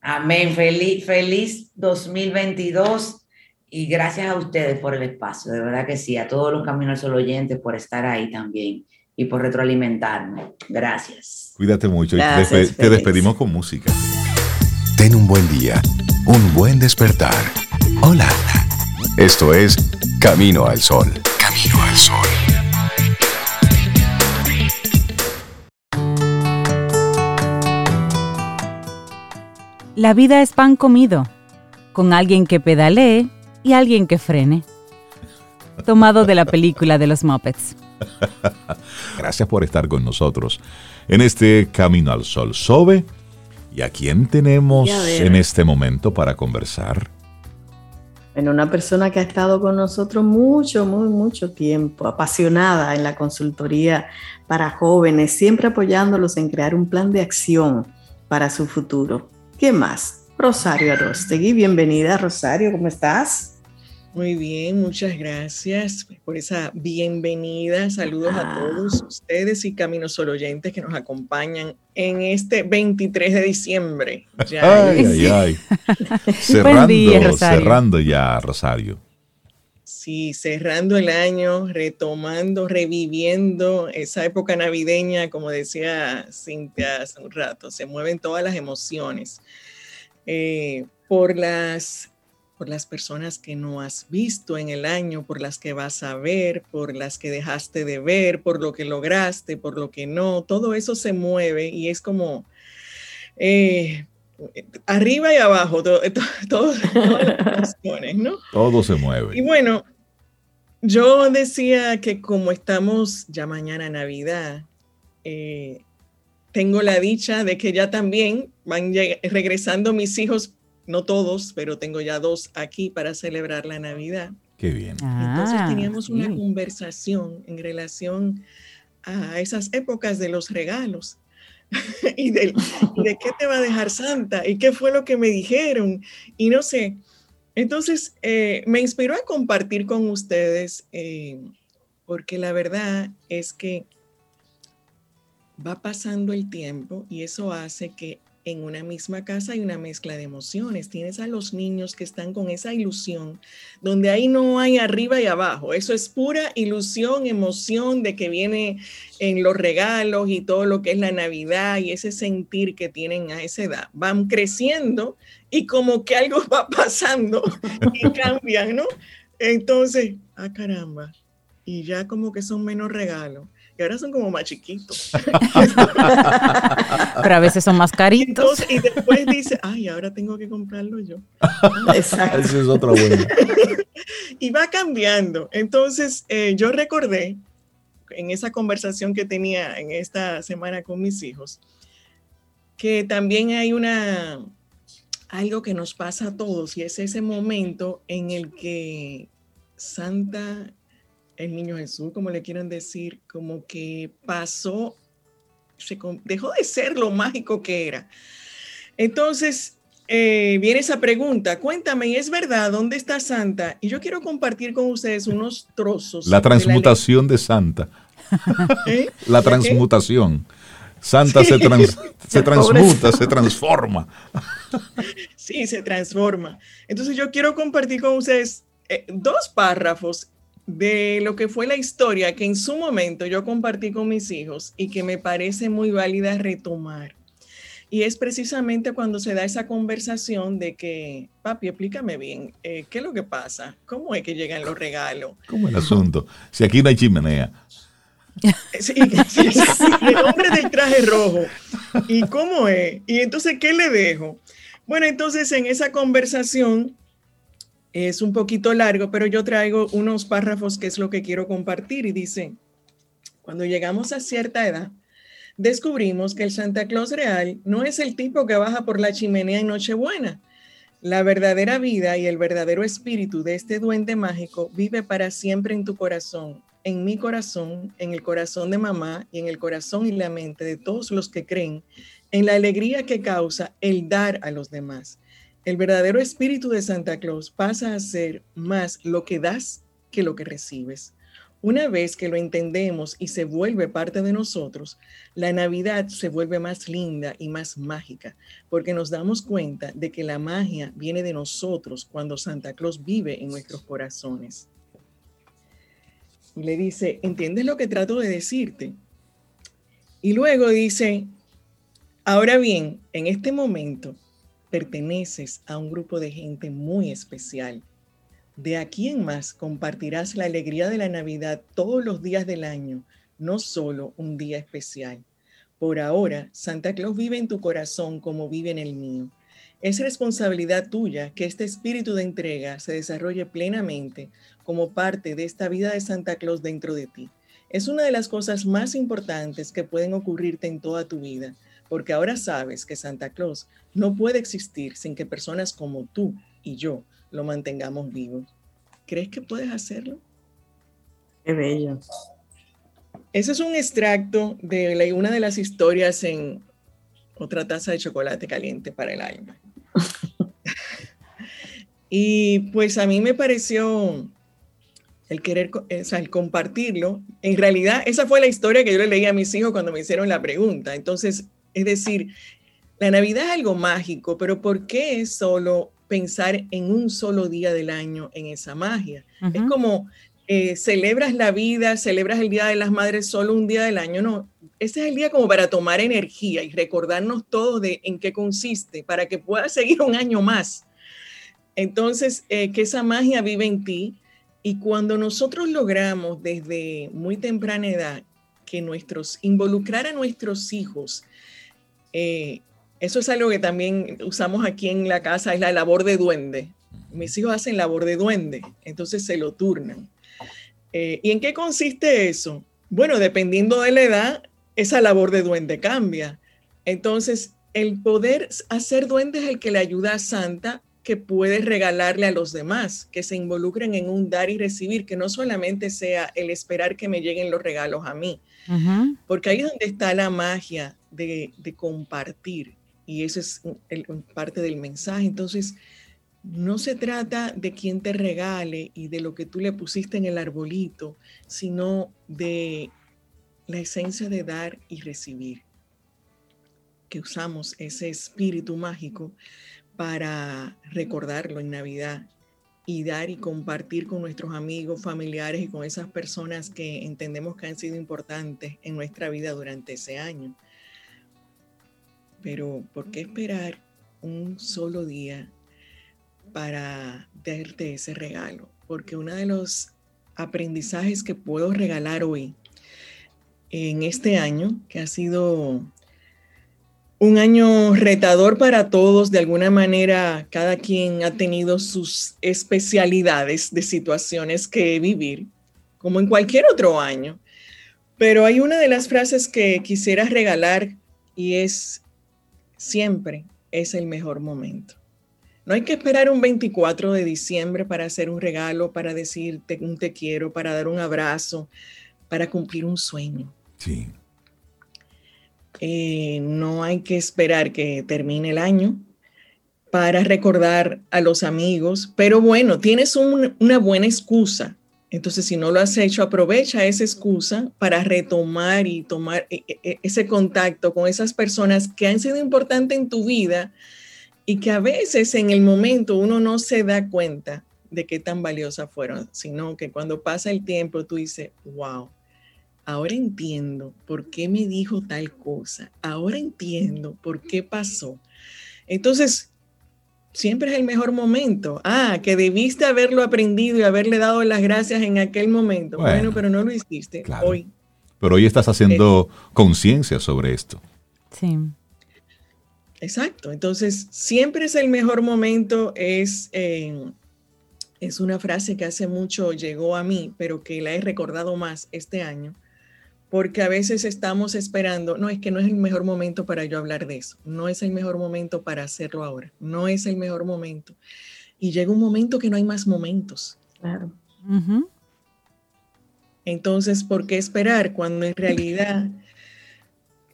Speaker 7: Amén. Feliz, feliz 2022 y gracias a ustedes por el espacio. De verdad que sí, a todos los Caminos al Sol oyentes por estar ahí también y por retroalimentarme. Gracias.
Speaker 2: Cuídate mucho y te, despedimos con música.
Speaker 6: Ten un buen día, un buen despertar. Hola. Esto es Camino al Sol. Camino al Sol.
Speaker 3: La vida es pan comido, con alguien que pedalee y alguien que frene. Tomado de la película de los Muppets.
Speaker 2: Gracias por estar con nosotros en este Camino al Sol. Sobe, ¿y a quién tenemos en este momento para conversar?
Speaker 4: En una persona que ha estado con nosotros mucho, muy, mucho tiempo, apasionada en la consultoría para jóvenes, siempre apoyándolos en crear un plan de acción para su futuro. ¿Qué más? Rosario Arostegui, bienvenida Rosario, ¿cómo estás?
Speaker 8: Muy bien, muchas gracias por esa bienvenida. Saludos a todos ustedes y Caminos Solo oyentes que nos acompañan en este 23 de diciembre.
Speaker 2: Ya. Ay, ay, ay. cerrando, cerrando ya, Rosario.
Speaker 8: Sí, cerrando el año, retomando, reviviendo esa época navideña, como decía Cintia hace un rato, se mueven todas las emociones. Eh, por las por las personas que no has visto en el año, por las que vas a ver, por las que dejaste de ver, por lo que lograste, por lo que no, todo eso se mueve y es como eh, arriba y abajo, todo, todo, ¿no?
Speaker 2: Todo se mueve.
Speaker 8: Y bueno, yo decía que como estamos ya mañana Navidad, eh, tengo la dicha de que ya también van regresando mis hijos no todos, pero tengo ya dos aquí para celebrar la Navidad.
Speaker 2: Qué bien.
Speaker 8: Entonces ah, teníamos una conversación en relación a esas épocas de los regalos. y, de, qué te va a dejar Santa y qué fue lo que me dijeron y no sé. Entonces eh, me inspiró a compartir con ustedes eh, porque la verdad es que va pasando el tiempo y eso hace que en una misma casa hay una mezcla de emociones. Tienes a los niños que están con esa ilusión, donde ahí no hay arriba y abajo. Eso es pura ilusión, emoción de que viene en los regalos y todo lo que es la Navidad y ese sentir que tienen a esa edad. Van creciendo y como que algo va pasando y cambian, ¿no? Entonces, ah, caramba, y ya como que son menos regalos ahora son como más chiquitos.
Speaker 3: Pero a veces son más caritos.
Speaker 8: y después dice, ay, ahora tengo que comprarlo yo.
Speaker 2: Exacto. Esa es otra buena.
Speaker 8: y va cambiando. Entonces, eh, yo recordé en esa conversación que tenía en esta semana con mis hijos, que también hay una, algo que nos pasa a todos y es ese momento en el que Santa el niño Jesús, como le quieran decir, como que pasó, se, dejó de ser lo mágico que era. Entonces, eh, viene esa pregunta, cuéntame, ¿es verdad dónde está Santa? Y yo quiero compartir con ustedes unos trozos.
Speaker 2: La transmutación de, Santa. ¿Eh? La transmutación. Santa se, se transmuta, se transforma.
Speaker 8: Sí, se transforma. Entonces yo quiero compartir con ustedes eh, dos párrafos de lo que fue la historia que en su momento yo compartí con mis hijos y que me parece muy válida retomar. Y es precisamente cuando se da esa conversación de que, papi, explícame bien, eh, ¿qué es lo que pasa? ¿Cómo es que llegan los regalos?
Speaker 2: ¿Cómo es el asunto? Si aquí no hay chimenea.
Speaker 8: Sí, sí, sí, el hombre del traje rojo. ¿Y cómo es? Y entonces, ¿qué le dejo? Bueno, entonces en esa conversación es un poquito largo, pero yo traigo unos párrafos que es lo que quiero compartir y dice, cuando llegamos a cierta edad, descubrimos que el Santa Claus real no es el tipo que baja por la chimenea en Nochebuena. La verdadera vida y el verdadero espíritu de este duende mágico vive para siempre en tu corazón, en mi corazón, en el corazón de mamá y en el corazón y la mente de todos los que creen en la alegría que causa el dar a los demás. El verdadero espíritu de Santa Claus pasa a ser más lo que das que lo que recibes. Una vez que lo entendemos y se vuelve parte de nosotros, la Navidad se vuelve más linda y más mágica, porque nos damos cuenta de que la magia viene de nosotros cuando Santa Claus vive en nuestros corazones. Y le dice, ¿entiendes lo que trato de decirte? Y luego dice, ahora bien, en este momento perteneces a un grupo de gente muy especial. De aquí en más compartirás la alegría de la Navidad todos los días del año, no solo un día especial. Por ahora, Santa Claus vive en tu corazón como vive en el mío. Es responsabilidad tuya que este espíritu de entrega se desarrolle plenamente como parte de esta vida de Santa Claus dentro de ti. Es una de las cosas más importantes que pueden ocurrirte en toda tu vida porque ahora sabes que Santa Claus no puede existir sin que personas como tú y yo lo mantengamos vivo. ¿Crees que puedes hacerlo?
Speaker 4: Qué bello.
Speaker 8: Ese es un extracto de una de las historias en otra taza de chocolate caliente para el alma. y pues a mí me pareció el querer, o sea, el compartirlo. En realidad, esa fue la historia que yo le leí a mis hijos cuando me hicieron la pregunta. Entonces, es decir, la Navidad es algo mágico, pero ¿por qué es solo pensar en un solo día del año en esa magia? Es como eh, celebras la vida, celebras el Día de las Madres solo un día del año, no. Ese es el día como para tomar energía y recordarnos todos de en qué consiste, para que pueda seguir un año más. Entonces, eh, que esa magia vive en ti y cuando nosotros logramos desde muy temprana edad que nuestros, involucrar a nuestros hijos eh, eso es algo que también usamos aquí en la casa, es la labor de duende. Mis hijos hacen labor de duende, entonces se lo turnan. Eh, ¿Y en qué consiste eso? Bueno, dependiendo de la edad, esa labor de duende cambia. Entonces, el poder hacer duende es el que le ayuda a Santa que puede regalarle a los demás, que se involucren en un dar y recibir, que no solamente sea el esperar que me lleguen los regalos a mí, porque ahí es donde está la magia de, compartir y eso es parte del mensaje. Entonces, no se trata de quién te regale y de lo que tú le pusiste en el arbolito, sino de la esencia de dar y recibir, que usamos ese espíritu mágico para recordarlo en Navidad y dar y compartir con nuestros amigos, familiares y con esas personas que entendemos que han sido importantes en nuestra vida durante ese año. Pero ¿por qué esperar un solo día para darte ese regalo? Porque uno de los aprendizajes que puedo regalar hoy en este año, que ha sido un año retador para todos, de alguna manera cada quien ha tenido sus especialidades de situaciones que vivir, como en cualquier otro año. Pero hay una de las frases que quisiera regalar y es siempre es el mejor momento. No hay que esperar un 24 de diciembre para hacer un regalo, para decirte un te quiero, para dar un abrazo, para cumplir un sueño.
Speaker 2: Sí.
Speaker 8: Eh, no hay que esperar que termine el año para recordar a los amigos, pero bueno, tienes una buena excusa. Entonces, si no lo has hecho, aprovecha esa excusa para retomar y tomar e, e, e, ese contacto con esas personas que han sido importantes en tu vida y que a veces en el momento uno no se da cuenta de qué tan valiosas fueron, sino que cuando pasa el tiempo tú dices, wow, ahora entiendo por qué me dijo tal cosa, ahora entiendo por qué pasó. Entonces, siempre es el mejor momento. Ah, que debiste haberlo aprendido y haberle dado las gracias en aquel momento. Bueno, pero no lo hiciste hoy.
Speaker 2: Pero hoy estás haciendo conciencia sobre esto.
Speaker 3: Sí.
Speaker 8: Exacto. Entonces, siempre es el mejor momento, es, eh, es una frase que hace mucho llegó a mí, pero que la he recordado más este año, porque a veces estamos esperando, no es que no es el mejor momento para yo hablar de eso, no es el mejor momento para hacerlo ahora, no es el mejor momento. Y llega un momento que no hay más momentos.
Speaker 4: Claro.
Speaker 8: Entonces, ¿por qué esperar cuando en realidad,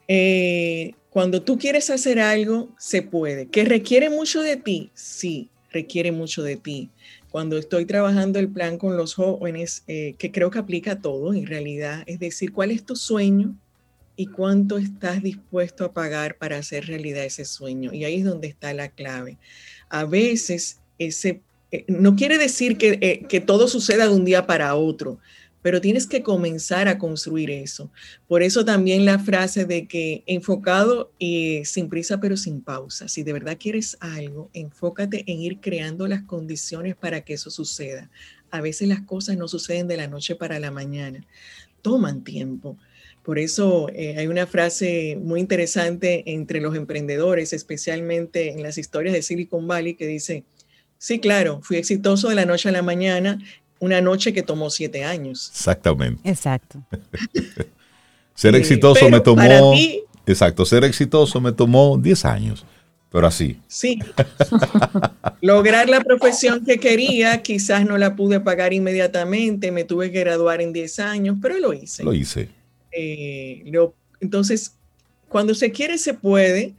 Speaker 8: eh, cuando tú quieres hacer algo, se puede? ¿Que requiere mucho de ti? Sí, requiere mucho de ti cuando estoy trabajando el plan con los jóvenes, eh, que creo que aplica a todo en realidad, es decir, ¿cuál es tu sueño y cuánto estás dispuesto a pagar para hacer realidad ese sueño? Y ahí es donde está la clave. A veces ese, eh, no quiere decir que, eh, que todo suceda de un día para otro, pero tienes que comenzar a construir eso. Por eso también la frase de que enfocado y sin prisa pero sin pausa. Si de verdad quieres algo, enfócate en ir creando las condiciones para que eso suceda. A veces las cosas no suceden de la noche para la mañana, toman tiempo. Por eso eh, hay una frase muy interesante entre los emprendedores, especialmente en las historias de Silicon Valley, que dice, sí, claro, fui exitoso de la noche a la mañana una noche que tomó siete años.
Speaker 2: Exactamente.
Speaker 3: Exacto.
Speaker 2: ser exitoso me tomó. exacto, ser exitoso me tomó diez años, pero así.
Speaker 8: Sí. Lograr la profesión que quería, quizás no la pude pagar inmediatamente, me tuve que graduar en diez años, pero lo hice.
Speaker 2: Lo hice.
Speaker 8: Eh, entonces, cuando se quiere, se puede.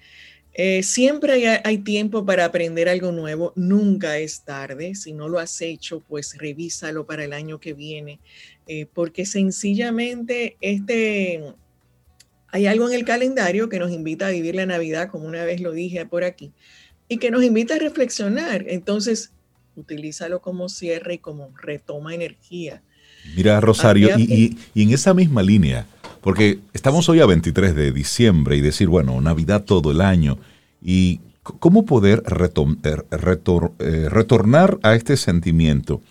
Speaker 8: Eh, siempre hay, tiempo para aprender algo nuevo, nunca es tarde. Si no lo has hecho, pues revísalo para el año que viene, eh, porque sencillamente este, hay algo en el calendario que nos invita a vivir la Navidad, como una vez lo dije por aquí, y que nos invita a reflexionar. Entonces, utilízalo como cierre y como retoma energía.
Speaker 2: Mira, Rosario, y en esa misma línea, porque estamos hoy a 23 de diciembre y decir, bueno, Navidad todo el año. ¿Y cómo poder er, eh, retornar a este sentimiento?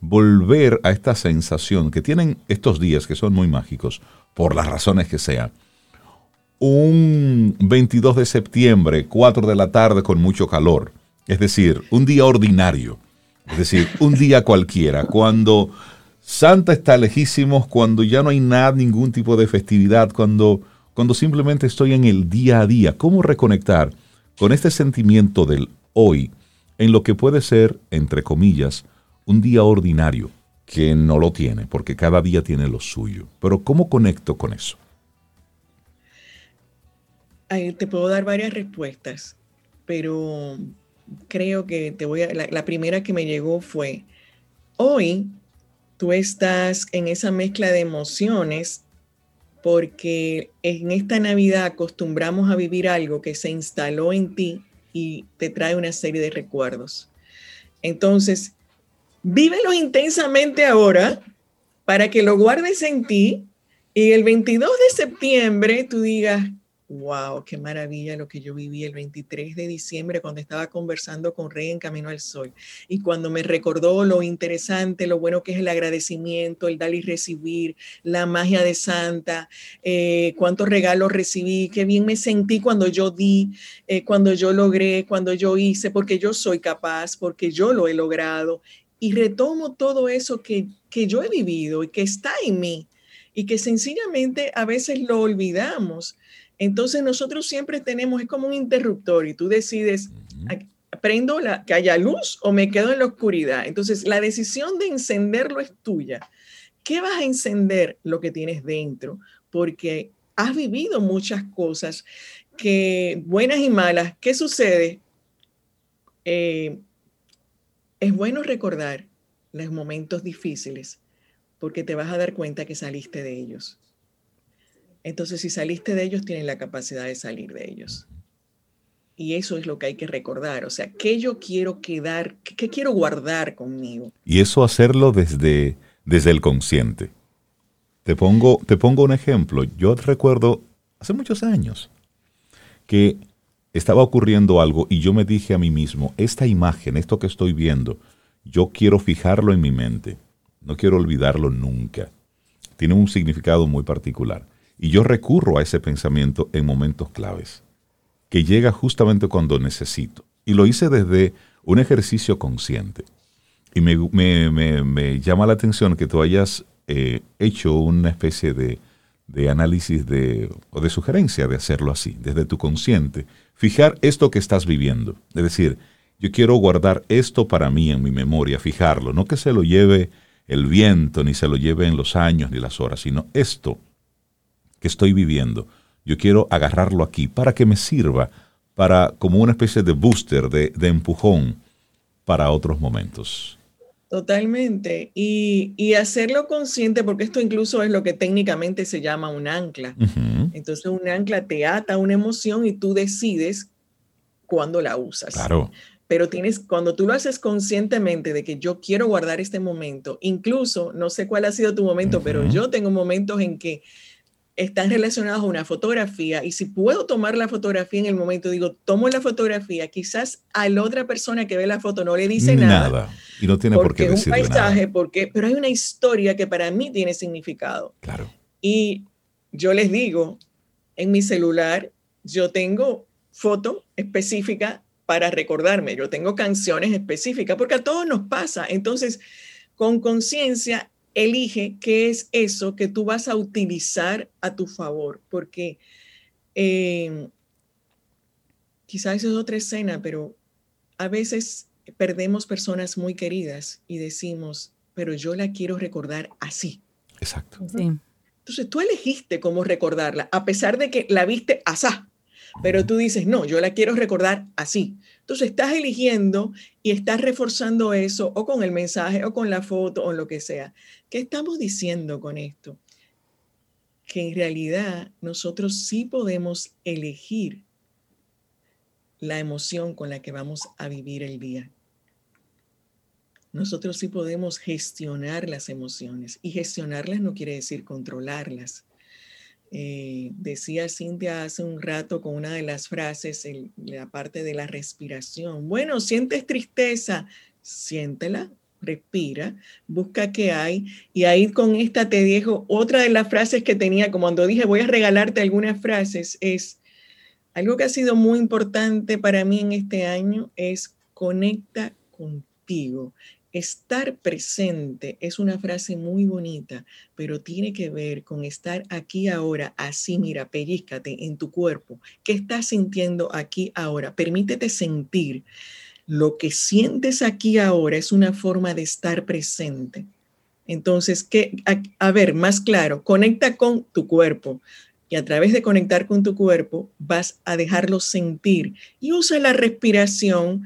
Speaker 2: Volver a esta sensación que tienen estos días que son muy mágicos, por las razones que sean. Un 22 de septiembre, 4 de la tarde con mucho calor. Es decir, un día ordinario. Es decir, un día cualquiera, cuando Santa está lejísimos cuando ya no hay nada, ningún tipo de festividad, cuando, cuando simplemente estoy en el día a día. ¿Cómo reconectar con este sentimiento del hoy en lo que puede ser, entre comillas, un día ordinario, que no lo tiene, porque cada día tiene lo suyo? Pero ¿cómo conecto con eso?
Speaker 8: te puedo dar varias respuestas, pero creo que te voy a, la primera que me llegó fue, hoy tú estás en esa mezcla de emociones porque en esta Navidad acostumbramos a vivir algo que se instaló en ti y te trae una serie de recuerdos. Entonces, vívelo intensamente ahora para que lo guardes en ti y el 22 de septiembre tú digas, Wow, qué maravilla lo que yo viví el 23 de diciembre cuando estaba conversando con Rey en Camino al Sol. Y cuando me recordó lo interesante, lo bueno que es el agradecimiento, el dar y recibir, la magia de Santa, eh, cuántos regalos recibí, qué bien me sentí cuando yo di, eh, cuando yo logré, cuando yo hice, porque yo soy capaz, porque yo lo he logrado. Y retomo todo eso que, que yo he vivido y que está en mí y que sencillamente a veces lo olvidamos entonces nosotros siempre tenemos, es como un interruptor y tú decides, prendo la, que haya luz o me quedo en la oscuridad. Entonces la decisión de encenderlo es tuya. ¿Qué vas a encender lo que tienes dentro? Porque has vivido muchas cosas que buenas y malas. ¿Qué sucede? Eh, es bueno recordar los momentos difíciles porque te vas a dar cuenta que saliste de ellos. Entonces, si saliste de ellos, tienes la capacidad de salir de ellos. Y eso es lo que hay que recordar. O sea, ¿qué yo quiero quedar, qué, quiero guardar conmigo?
Speaker 2: Y eso hacerlo desde, desde el consciente. Te pongo, te pongo un ejemplo. Yo recuerdo hace muchos años que estaba ocurriendo algo y yo me dije a mí mismo, esta imagen, esto que estoy viendo, yo quiero fijarlo en mi mente. No quiero olvidarlo nunca. Tiene un significado muy particular. Y yo recurro a ese pensamiento en momentos claves que llega justamente cuando necesito. Y lo hice desde un ejercicio consciente. Y me, llama la atención que tú hayas eh, hecho una especie de, análisis de, o de sugerencia de hacerlo así, desde tu consciente. Fijar esto que estás viviendo. Es decir, yo quiero guardar esto para mí en mi memoria, fijarlo, no que se lo lleve el viento, ni se lo lleve en los años ni las horas, sino esto que estoy viviendo yo quiero agarrarlo aquí para que me sirva para como una especie de booster, de, empujón para otros momentos.
Speaker 8: Totalmente. Y, hacerlo consciente, porque esto incluso es lo que técnicamente se llama un ancla. Entonces un ancla te ata una emoción y tú decides cuándo la usas.
Speaker 2: Claro.
Speaker 8: Pero tienes, cuando tú lo haces conscientemente de que yo quiero guardar este momento, incluso, no sé cuál ha sido tu momento, pero yo tengo momentos en que están relacionados a una fotografía y si puedo tomar la fotografía en el momento, digo, tomo la fotografía, quizás a la otra persona que ve la foto no le dice nada. Nada.
Speaker 2: Y no tiene por qué
Speaker 8: decir un paisaje, Porque, pero hay una historia que para mí tiene significado.
Speaker 2: Claro.
Speaker 8: Y yo les digo, en mi celular yo tengo foto específica para recordarme, yo tengo canciones específicas, porque a todos nos pasa. Entonces, con conciencia elige qué es eso que tú vas a utilizar a tu favor, porque eh, quizás es otra escena, pero a veces perdemos personas muy queridas y decimos, pero yo la quiero recordar así.
Speaker 2: Exacto.
Speaker 8: Entonces tú elegiste cómo recordarla, a pesar de que la viste asá, pero tú dices, no, yo la quiero recordar así. Entonces estás eligiendo y estás reforzando eso o con el mensaje o con la foto o lo que sea. ¿Qué estamos diciendo con esto? Que en realidad nosotros sí podemos elegir la emoción con la que vamos a vivir el día. Nosotros sí podemos gestionar las emociones y gestionarlas no quiere decir controlarlas. Eh, decía Cintia hace un rato con una de las frases, la parte de la respiración. Bueno, sientes tristeza, siéntela, respira, busca qué hay. Y ahí con esta te dejo otra de las frases que tenía, como cuando dije voy a regalarte algunas frases, es algo que ha sido muy importante para mí en este año, es conecta contigo. Estar presente es una frase muy bonita, pero tiene que ver con estar aquí ahora, así, mira, pellízcate en tu cuerpo. ¿Qué estás sintiendo aquí ahora? Permítete sentir. Lo que sientes aquí ahora es una forma de estar presente. Entonces, ¿qué? A, a ver, más claro, conecta con tu cuerpo y a través de conectar con tu cuerpo vas a dejarlo sentir y usa la respiración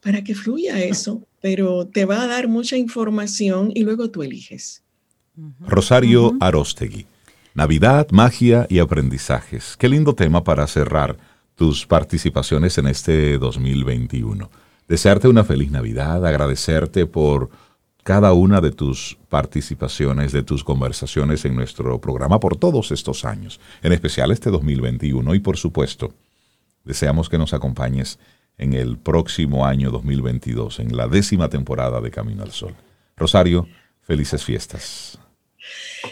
Speaker 8: para que fluya eso pero te va a dar mucha información y luego tú eliges.
Speaker 2: Rosario Arostegui. Navidad, magia y aprendizajes. Qué lindo tema para cerrar tus participaciones en este 2021. Desearte una feliz Navidad, agradecerte por cada una de tus participaciones, de tus conversaciones en nuestro programa por todos estos años, en especial este 2021 y por supuesto, deseamos que nos acompañes en el próximo año 2022, en la décima temporada de Camino al Sol. Rosario, felices fiestas.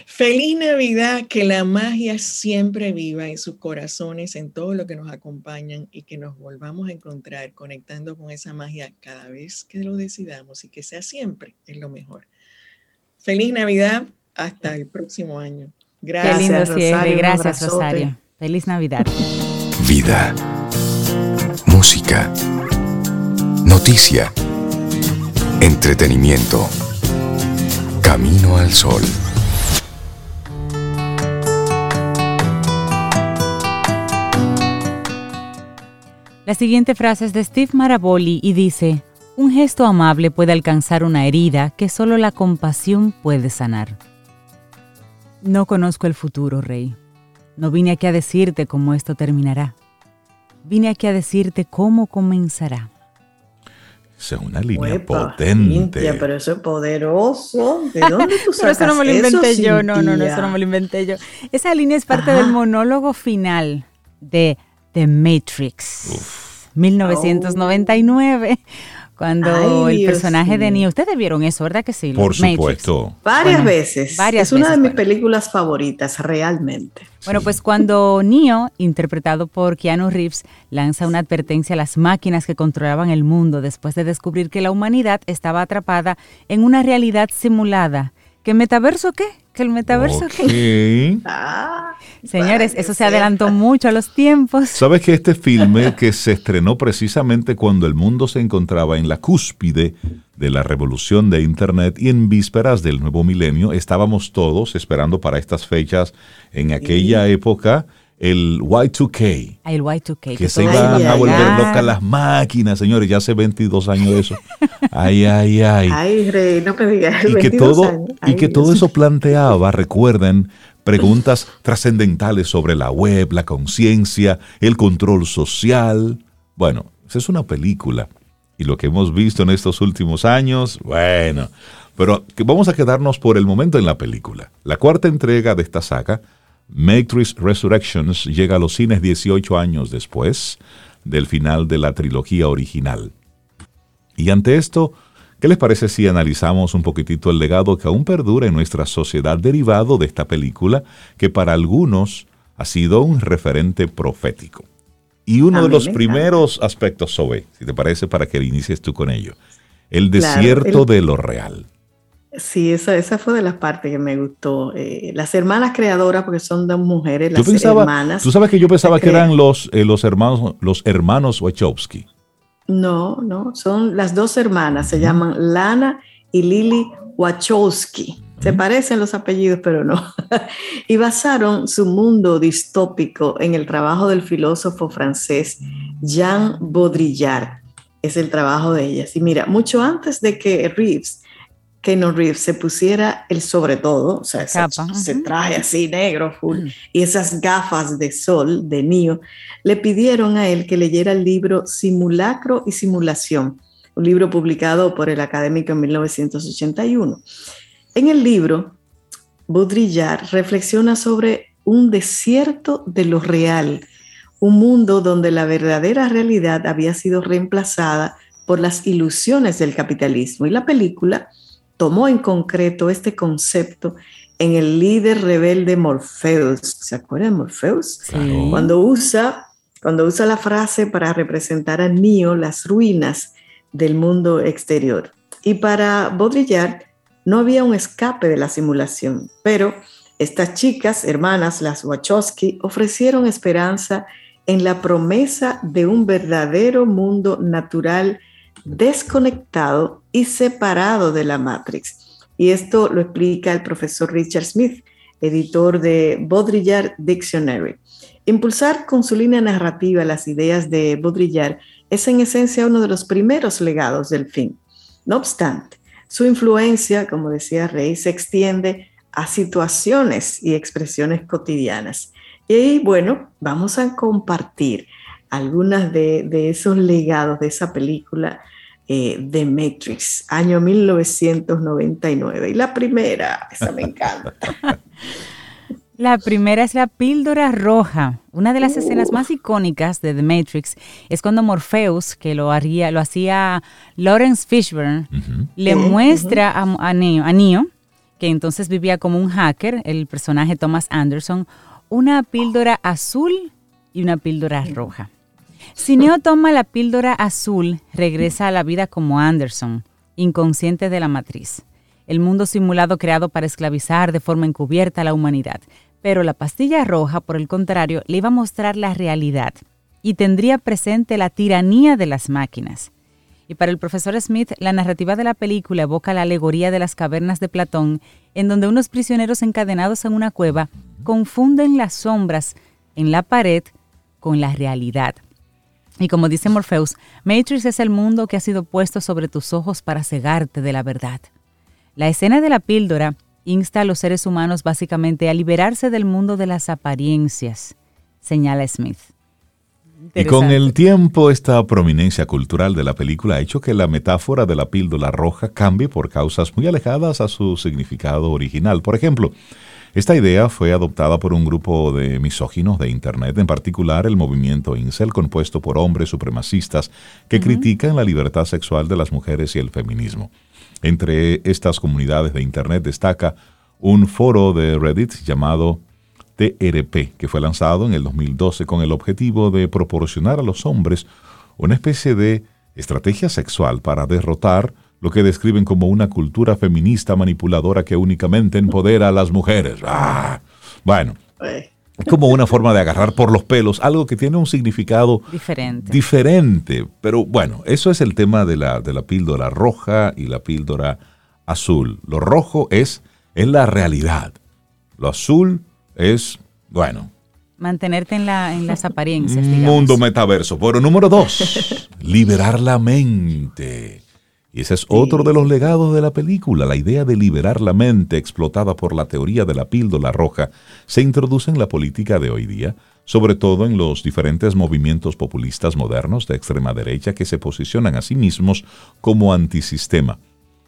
Speaker 8: Feliz Navidad, que la magia siempre viva en sus corazones, en todo lo que nos acompañan y que nos volvamos a encontrar conectando con esa magia cada vez que lo decidamos y que sea siempre es lo mejor. Feliz Navidad, hasta el próximo año.
Speaker 3: Gracias, Rosario. Gracias, Rosario. Feliz Navidad.
Speaker 6: Vida noticia, entretenimiento. Camino al sol.
Speaker 3: La siguiente frase es de Steve Maraboli y dice, un gesto amable puede alcanzar una herida que solo la compasión puede sanar. No conozco el futuro, Rey. No vine aquí a decirte cómo esto terminará vine aquí a decirte cómo comenzará.
Speaker 2: Esa es una línea potente.
Speaker 4: pero eso es poderoso. ¿De dónde tú sacas
Speaker 3: pero eso no me lo inventé yo, no, no, no, eso no me lo inventé yo. Esa línea es parte del monólogo final de The Matrix. 1999 cuando el personaje de Neo, ustedes vieron eso, ¿verdad que sí?
Speaker 2: Por supuesto.
Speaker 4: Varias veces. Varias es una de mis películas favoritas, realmente.
Speaker 3: Bueno, pues cuando Neo, interpretado por Keanu Reeves, lanza una advertencia a las máquinas que controlaban el mundo después de descubrir que la humanidad estaba atrapada en una realidad simulada. ¿Qué metaverso qué? ¿Que el metaverso qué? Ah, Señores, eso se adelantó mucho a los tiempos.
Speaker 2: ¿Sabes que este filme que se estrenó precisamente cuando el mundo se encontraba en la cúspide de la revolución de Internet y en vísperas del nuevo milenio, estábamos todos esperando para estas fechas en aquella época el Y2K.
Speaker 3: El Y2K.
Speaker 2: Que, se iban a volver locas las máquinas, señores, ya hace 22 años eso. Ay, ay, ay.
Speaker 4: Ay, rey, no me digas.
Speaker 2: Y que todo, y que todo eso planteaba, recuerden, preguntas trascendentales sobre la web, la conciencia, el control social. Bueno, esa es una película. Y lo que hemos visto en estos últimos años, bueno. Pero vamos a quedarnos por el momento en la película. La cuarta entrega de esta saga Matrix Resurrections llega a los cines 18 años después del final de la trilogía original. Y ante esto, ¿qué les parece si analizamos un poquitito el legado que aún perdura en nuestra sociedad derivado de esta película, que para algunos ha sido un referente profético? Y uno de los primeros aspectos, Sobe, si te parece, para que inicies tú con ello, el desierto de lo real.
Speaker 4: Sí, esa, esa fue de las partes que me gustó. Eh, las hermanas creadoras, porque son dos mujeres, las hermanas.
Speaker 2: Tú sabes que yo pensaba que eran los, eh, los hermanos, los hermanos Wachowski.
Speaker 4: No, no, son las dos hermanas, se llaman Lana y Lily Wachowski. Se parecen los apellidos, pero no. y basaron su mundo distópico en el trabajo del filósofo francés Jean Baudrillard. Es el trabajo de ellas. Y mira, mucho antes de que Reeves Keanu Reeves se pusiera el sobre todo, o sea, se, traje así negro, full, y esas gafas de sol de Neo, le pidieron a él que leyera el libro Simulacro y Simulación, un libro publicado por el académico en 1981. En el libro, Baudrillard reflexiona sobre un desierto de lo real, un mundo donde la verdadera realidad había sido reemplazada por las ilusiones del capitalismo. Y la película tomó en concreto este concepto en el líder rebelde Morpheus. ¿Se acuerdan de Morpheus? Cuando, usa, cuando usa la frase para representar a Neo las ruinas del mundo exterior. Y para Baudrillard no había un escape de la simulación, pero estas chicas, hermanas, las Wachowski, ofrecieron esperanza en la promesa de un verdadero mundo natural desconectado y separado de la Matrix. Y esto lo explica el profesor Richard Smith, editor de Baudrillard Dictionary. Impulsar con su línea narrativa las ideas de Baudrillard es en esencia uno de los primeros legados del fin. No obstante, su influencia, como decía Rey, se extiende a situaciones y expresiones cotidianas. Y bueno, vamos a compartir algunas de, esos legados de esa película eh, de Matrix, año 1999. Y la primera, esa me encanta.
Speaker 3: La primera es la píldora roja. Una de las uh. escenas más icónicas de The Matrix es cuando Morpheus, que lo, haría, lo hacía Lawrence Fishburne, le muestra a, a, Neo, a Neo, que entonces vivía como un hacker, el personaje Thomas Anderson, una píldora azul y una píldora roja. Si Neo toma la píldora azul, regresa a la vida como Anderson, inconsciente de la matriz, el mundo simulado creado para esclavizar de forma encubierta a la humanidad. Pero la pastilla roja, por el contrario, le iba a mostrar la realidad y tendría presente la tiranía de las máquinas. Y para el profesor Smith, la narrativa de la película evoca la alegoría de las cavernas de Platón, en donde unos prisioneros encadenados en una cueva confunden las sombras en la pared con la realidad y como dice Morpheus, Matrix es el mundo que ha sido puesto sobre tus ojos para cegarte de la verdad. La escena de la píldora insta a los seres humanos básicamente a liberarse del mundo de las apariencias, señala Smith.
Speaker 2: Y con el tiempo, esta prominencia cultural de la película ha hecho que la metáfora de la píldora roja cambie por causas muy alejadas a su significado original. Por ejemplo, esta idea fue adoptada por un grupo de misóginos de Internet, en particular el movimiento Incel, compuesto por hombres supremacistas que critican la libertad sexual de las mujeres y el feminismo. Entre estas comunidades de Internet destaca un foro de Reddit llamado TRP, que fue lanzado en el 2012 con el objetivo de proporcionar a los hombres una especie de estrategia sexual para derrotar lo que describen como una cultura feminista manipuladora que únicamente empodera a las mujeres. Ah, bueno, como una forma de agarrar por los pelos, algo que tiene un significado
Speaker 3: diferente.
Speaker 2: diferente. Pero bueno, eso es el tema de la, de la píldora roja y la píldora azul. Lo rojo es, es la realidad. Lo azul es, bueno.
Speaker 3: Mantenerte en, la, en las apariencias.
Speaker 2: Mundo metaverso. Bueno, número dos, liberar la mente. Ese es otro de los legados de la película. La idea de liberar la mente explotada por la teoría de la píldora roja se introduce en la política de hoy día, sobre todo en los diferentes movimientos populistas modernos de extrema derecha que se posicionan a sí mismos como antisistema.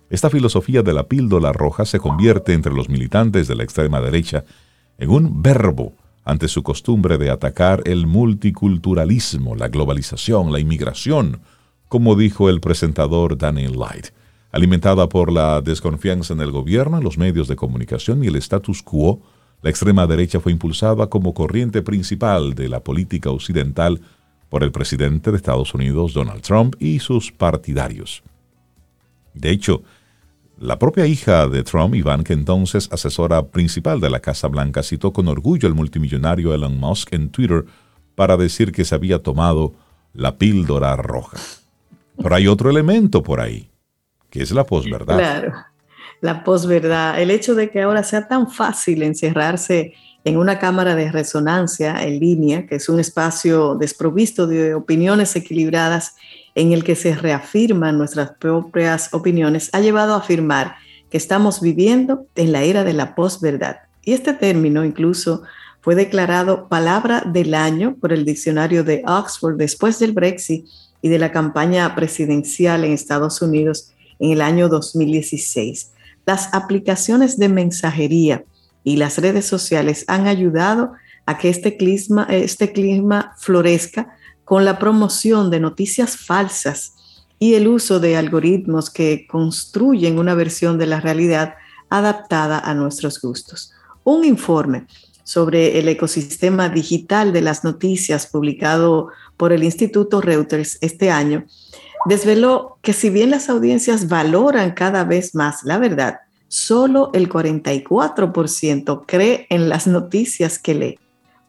Speaker 2: Esta filosofía de la píldora roja se convierte entre los militantes de la extrema derecha en un verbo ante su costumbre de atacar el multiculturalismo, la globalización, la inmigración, como dijo el presentador Daniel Light. Alimentada por la desconfianza en el gobierno, en los medios de comunicación y el status quo, la extrema derecha fue impulsada como corriente principal de la política occidental por el presidente de Estados Unidos, Donald Trump, y sus partidarios. De hecho, la propia hija de Trump, que entonces asesora principal de la Casa Blanca, citó con orgullo al multimillonario Elon Musk en Twitter para decir que se había tomado la píldora roja. Pero hay otro elemento por ahí, que es la posverdad.
Speaker 4: Claro, la posverdad. El hecho de que ahora sea tan fácil encerrarse en una cámara de resonancia en línea, que es un espacio desprovisto de opiniones equilibradas en el que se reafirman nuestras propias opiniones, ha llevado a afirmar que estamos viviendo en la era de la posverdad. Y este término incluso fue declarado palabra del año por el diccionario de Oxford después del Brexit y de la campaña presidencial en Estados Unidos en el año 2016. Las aplicaciones de mensajería y las redes sociales han ayudado a que este clima, este clima florezca con la promoción de noticias falsas y el uso de algoritmos que construyen una versión de la realidad adaptada a nuestros gustos. Un informe sobre el ecosistema digital de las noticias publicado por el Instituto Reuters este año, desveló que si bien las audiencias valoran cada vez más la verdad, solo el 44% cree en las noticias que lee.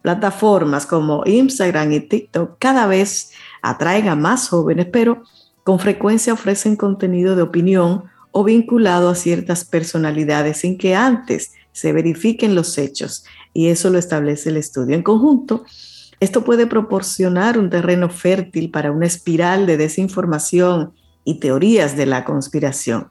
Speaker 4: Plataformas como Instagram y TikTok cada vez atraen a más jóvenes, pero con frecuencia ofrecen contenido de opinión o vinculado a ciertas personalidades sin que antes se verifiquen los hechos. Y eso lo establece el estudio. En conjunto, esto puede proporcionar un terreno fértil para una espiral de desinformación y teorías de la conspiración.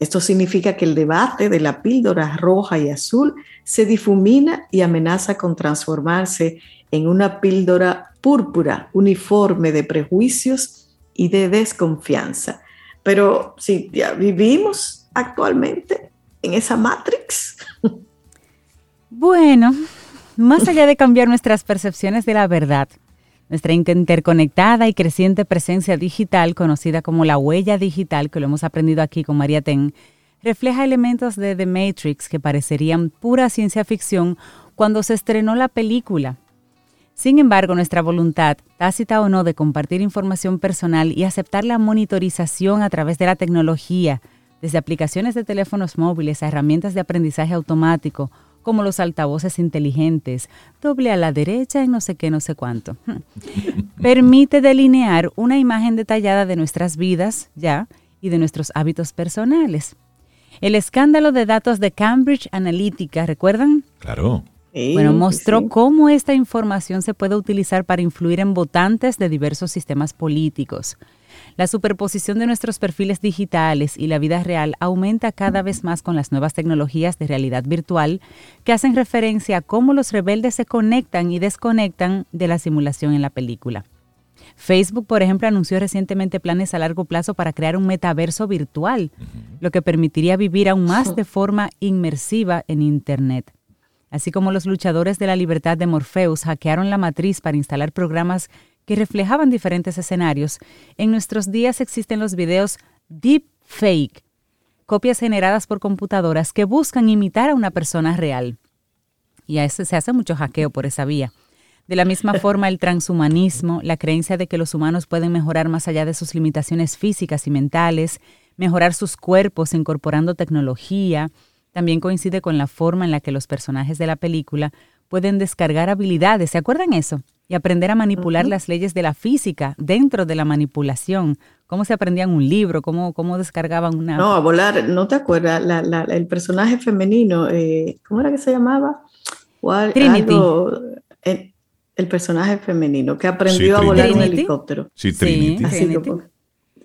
Speaker 4: Esto significa que el debate de la píldora roja y azul se difumina y amenaza con transformarse en una píldora púrpura uniforme de prejuicios y de desconfianza. Pero si ya vivimos actualmente en esa matrix.
Speaker 3: Bueno, más allá de cambiar nuestras percepciones de la verdad, nuestra interconectada y creciente presencia digital, conocida como la huella digital, que lo hemos aprendido aquí con María Ten, refleja elementos de The Matrix que parecerían pura ciencia ficción cuando se estrenó la película. Sin embargo, nuestra voluntad, tácita o no, de compartir información personal y aceptar la monitorización a través de la tecnología, desde aplicaciones de teléfonos móviles a herramientas de aprendizaje automático como los altavoces inteligentes, doble a la derecha y no sé qué, no sé cuánto. Permite delinear una imagen detallada de nuestras vidas ya y de nuestros hábitos personales. El escándalo de datos de Cambridge Analytica, ¿recuerdan?
Speaker 2: Claro.
Speaker 3: bueno, mostró cómo esta información se puede utilizar para influir en votantes de diversos sistemas políticos. La superposición de nuestros perfiles digitales y la vida real aumenta cada vez más con las nuevas tecnologías de realidad virtual que hacen referencia a cómo los rebeldes se conectan y desconectan de la simulación en la película. Facebook, por ejemplo, anunció recientemente planes a largo plazo para crear un metaverso virtual, lo que permitiría vivir aún más de forma inmersiva en Internet. Así como los luchadores de la libertad de Morpheus hackearon la matriz para instalar programas que reflejaban diferentes escenarios, en nuestros días existen los videos deepfake, copias generadas por computadoras que buscan imitar a una persona real. Y a ese se hace mucho hackeo por esa vía. De la misma forma, el transhumanismo, la creencia de que los humanos pueden mejorar más allá de sus limitaciones físicas y mentales, mejorar sus cuerpos incorporando tecnología, también coincide con la forma en la que los personajes de la película pueden descargar habilidades, ¿se acuerdan eso? Y aprender a manipular las leyes de la física dentro de la manipulación. ¿Cómo se aprendían un libro? ¿Cómo, cómo descargaban una...?
Speaker 4: No, a volar, ¿no te acuerdas? el personaje femenino, eh, ¿cómo era que se llamaba?
Speaker 3: Trinity.
Speaker 4: el, personaje femenino que aprendió a volar un helicóptero.
Speaker 2: Sí, Trinity.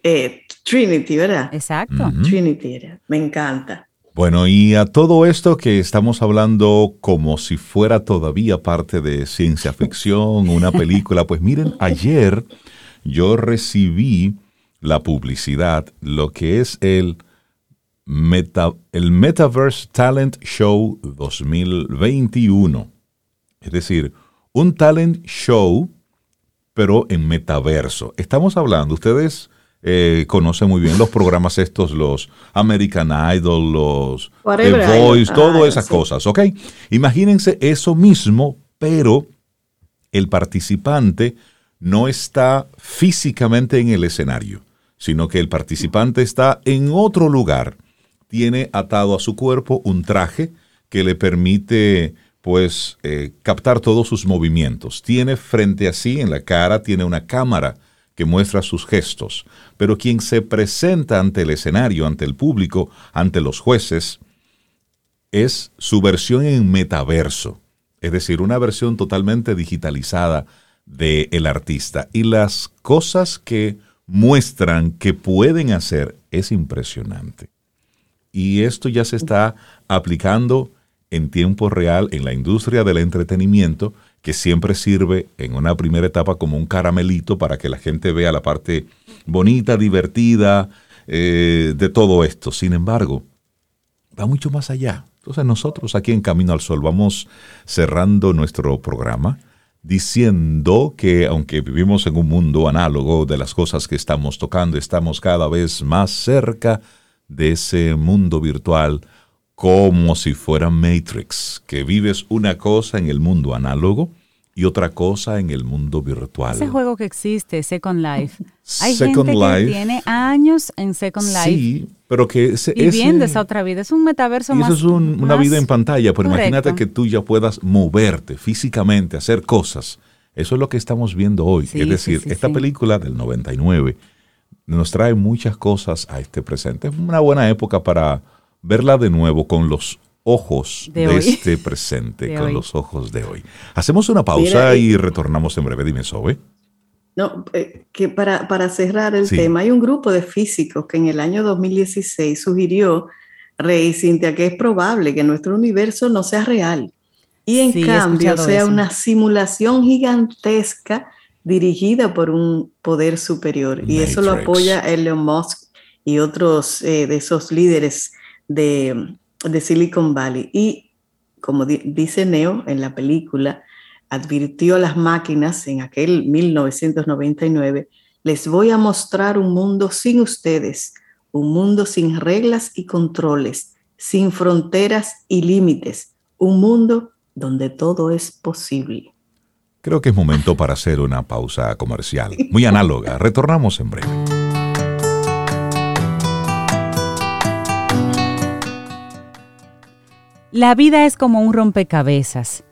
Speaker 4: Eh, Trinity, ¿verdad?
Speaker 3: Exacto.
Speaker 4: Trinity era. Me encanta.
Speaker 2: Bueno, y a todo esto que estamos hablando como si fuera todavía parte de ciencia ficción, una película, pues miren, ayer yo recibí la publicidad, lo que es el, Meta, el Metaverse Talent Show 2021. Es decir, un talent show, pero en metaverso. Estamos hablando, ustedes eh, conoce muy bien los programas estos, los American Idol, los The Voice, todas esas cosas, ¿ok? Imagínense eso mismo, pero el participante no está físicamente en el escenario, sino que el participante está en otro lugar. Tiene atado a su cuerpo un traje que le permite pues eh, captar todos sus movimientos. Tiene frente a sí en la cara, tiene una cámara que muestra sus gestos, pero quien se presenta ante el escenario, ante el público, ante los jueces, es su versión en metaverso, es decir, una versión totalmente digitalizada del el artista. Y las cosas que muestran que pueden hacer es impresionante. Y esto ya se está aplicando en tiempo real en la industria del entretenimiento que siempre sirve en una primera etapa como un caramelito para que la gente vea la parte bonita, divertida eh, de todo esto. Sin embargo, va mucho más allá. Entonces nosotros aquí en Camino al Sol vamos cerrando nuestro programa diciendo que aunque vivimos en un mundo análogo de las cosas que estamos tocando, estamos cada vez más cerca de ese mundo virtual como si fuera Matrix, que vives una cosa en el mundo análogo y otra cosa en el mundo virtual.
Speaker 3: Ese juego que existe, Second Life. Hay gente que tiene años en Second Life.
Speaker 2: Sí, pero que
Speaker 3: viviendo esa otra vida. Es un metaverso más.
Speaker 2: Eso es una vida en pantalla, pero imagínate que tú ya puedas moverte físicamente, hacer cosas. Eso es lo que estamos viendo hoy. es decir, esta película del 99 nos trae muchas cosas a este presente. Es una buena época para verla de nuevo con los ojos de, este presente, con los ojos de hoy. Hacemos una pausa y retornamos en breve. Dime, Sobe.
Speaker 4: No, eh, que para, para, cerrar el tema, hay un grupo de físicos que en el año 2016 sugirió, Rey Cintia, que es probable que nuestro universo no sea real y en cambio sea una simulación gigantesca dirigida por un poder superior. Y eso lo apoya Elon Musk y otros eh, de esos líderes de, Silicon Valley. Y como dice Neo en la película, advirtió a las máquinas en aquel 1999, les voy a mostrar un mundo sin ustedes, un mundo sin reglas y controles, sin fronteras y límites, un mundo donde todo es posible.
Speaker 2: Creo que es momento para hacer una pausa comercial, muy análoga. Retornamos en breve.
Speaker 3: La vida es como un rompecabezas.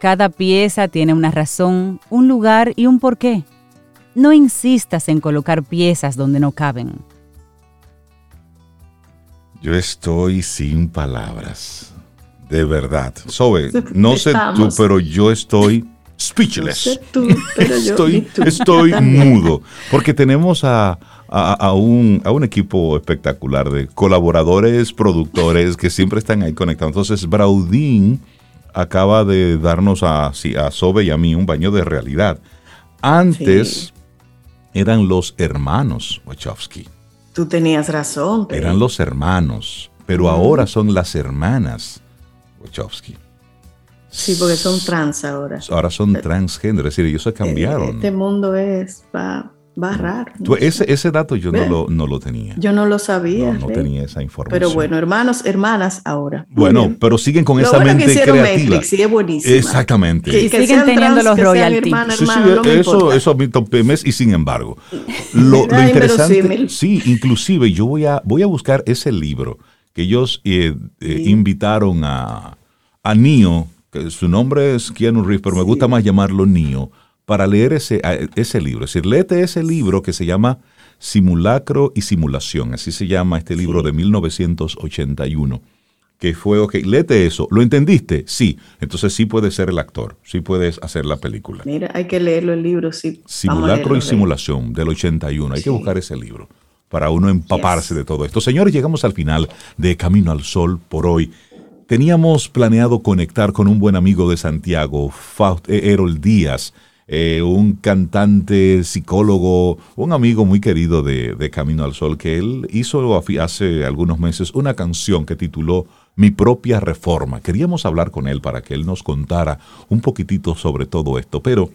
Speaker 3: Cada pieza tiene una razón, un lugar y un porqué. No insistas en colocar piezas donde no caben.
Speaker 2: Yo estoy sin palabras. De verdad. Sobe, no sé tú, pero yo estoy speechless. estoy, estoy mudo. Porque tenemos a, a, un, a un equipo espectacular de colaboradores, productores que siempre están ahí conectados. Entonces, Braudín acaba de darnos a, a Sobe y a mí un baño de realidad. Antes eran los hermanos Wachowski.
Speaker 4: Tú tenías razón.
Speaker 2: Eran los hermanos, pero ahora son las hermanas Wachowski.
Speaker 4: Sí, porque son trans ahora.
Speaker 2: Ahora son transgénero, es decir, ellos se cambiaron.
Speaker 4: Este mundo es, va, va raro.
Speaker 2: ese, ese dato yo no lo, no lo, tenía.
Speaker 4: Yo no lo sabía.
Speaker 2: No, no tenía esa información.
Speaker 4: Pero bueno, hermanos, hermanas ahora.
Speaker 2: Bueno, pero siguen con esa
Speaker 4: bueno
Speaker 2: mente
Speaker 4: que
Speaker 2: creativa.
Speaker 4: Netflix, sí, es buenísima.
Speaker 2: Exactamente.
Speaker 3: Que, y siguen teniendo los royalties.
Speaker 2: sí, sí, no eso, eso a mí mes y sin embargo. Lo, lo interesante, sí, inclusive yo voy a, voy a buscar ese libro que ellos eh, eh, invitaron a, a Nio su nombre es Keanu Reeves, pero me gusta más llamarlo Neo, para leer ese, ese libro. Es decir, léete ese libro que se llama Simulacro y Simulación, así se llama este libro de 1981 que fue, ok, léete eso, ¿lo entendiste? Sí, entonces sí puedes ser el actor, sí puedes hacer la película.
Speaker 4: Mira, hay que leerlo el libro, sí.
Speaker 2: Simulacro y Simulación del 81, hay que buscar ese libro para uno empaparse de todo esto. Señores, llegamos al final de Camino al Sol por hoy. Teníamos planeado conectar con un buen amigo de Santiago, Faust eh, Díaz, eh, un cantante, psicólogo, un amigo muy querido de, Camino al Sol, que él hizo hace algunos meses una canción que tituló Mi propia reforma. Queríamos hablar con él para que él nos contara un poquitito sobre todo esto, pero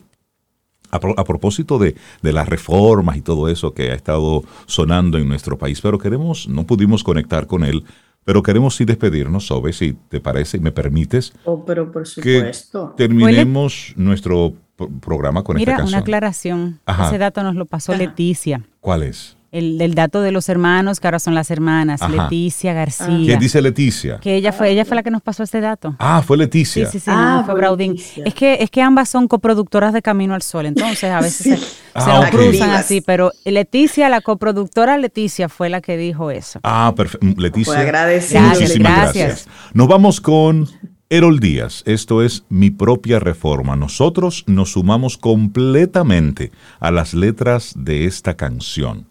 Speaker 2: a, propósito de, de, las reformas y todo eso que ha estado sonando en nuestro país, pero queremos, no pudimos conectar con él pero queremos sí despedirnos, Sobe, si te parece y me permites.
Speaker 4: Oh, pero por supuesto.
Speaker 2: Que terminemos nuestro programa con esta canción.
Speaker 3: Mira, una aclaración. Ese dato nos lo pasó Leticia.
Speaker 2: ¿Cuál es?
Speaker 3: El, dato de los hermanos, que ahora son las hermanas, Leticia García.
Speaker 2: ¿Quién dice Leticia?
Speaker 3: Que ella fue, ella fue la que nos pasó este dato.
Speaker 2: Ah, fue Leticia.
Speaker 3: Sí, sí, sí, ah, fue Braudín. Es que, es que ambas son coproductoras de Camino al Sol, entonces a veces se, ah, cruzan así, pero Leticia, la coproductora Leticia fue la que dijo eso.
Speaker 2: Ah, perfecto. Leticia.
Speaker 4: Fue agradecida.
Speaker 2: Muchísimas gracias. gracias. Nos vamos con Erol Díaz, esto es mi propia reforma. Nosotros nos sumamos completamente a las letras de esta canción.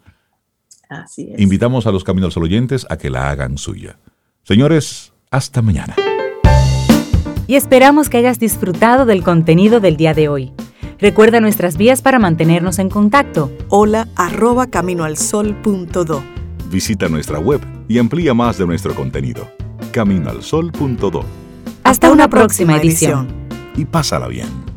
Speaker 4: Así es.
Speaker 2: Invitamos a los Caminos Sol oyentes a que la hagan suya. Señores, hasta mañana.
Speaker 1: Y esperamos que hayas disfrutado del contenido del día de hoy. Recuerda nuestras vías para mantenernos en contacto.
Speaker 9: Hola arroba caminoalsol.do.
Speaker 5: Visita nuestra web y amplía más de nuestro contenido. Caminoalsol.do.
Speaker 1: Hasta, una, próxima, edición.
Speaker 5: Y pásala bien.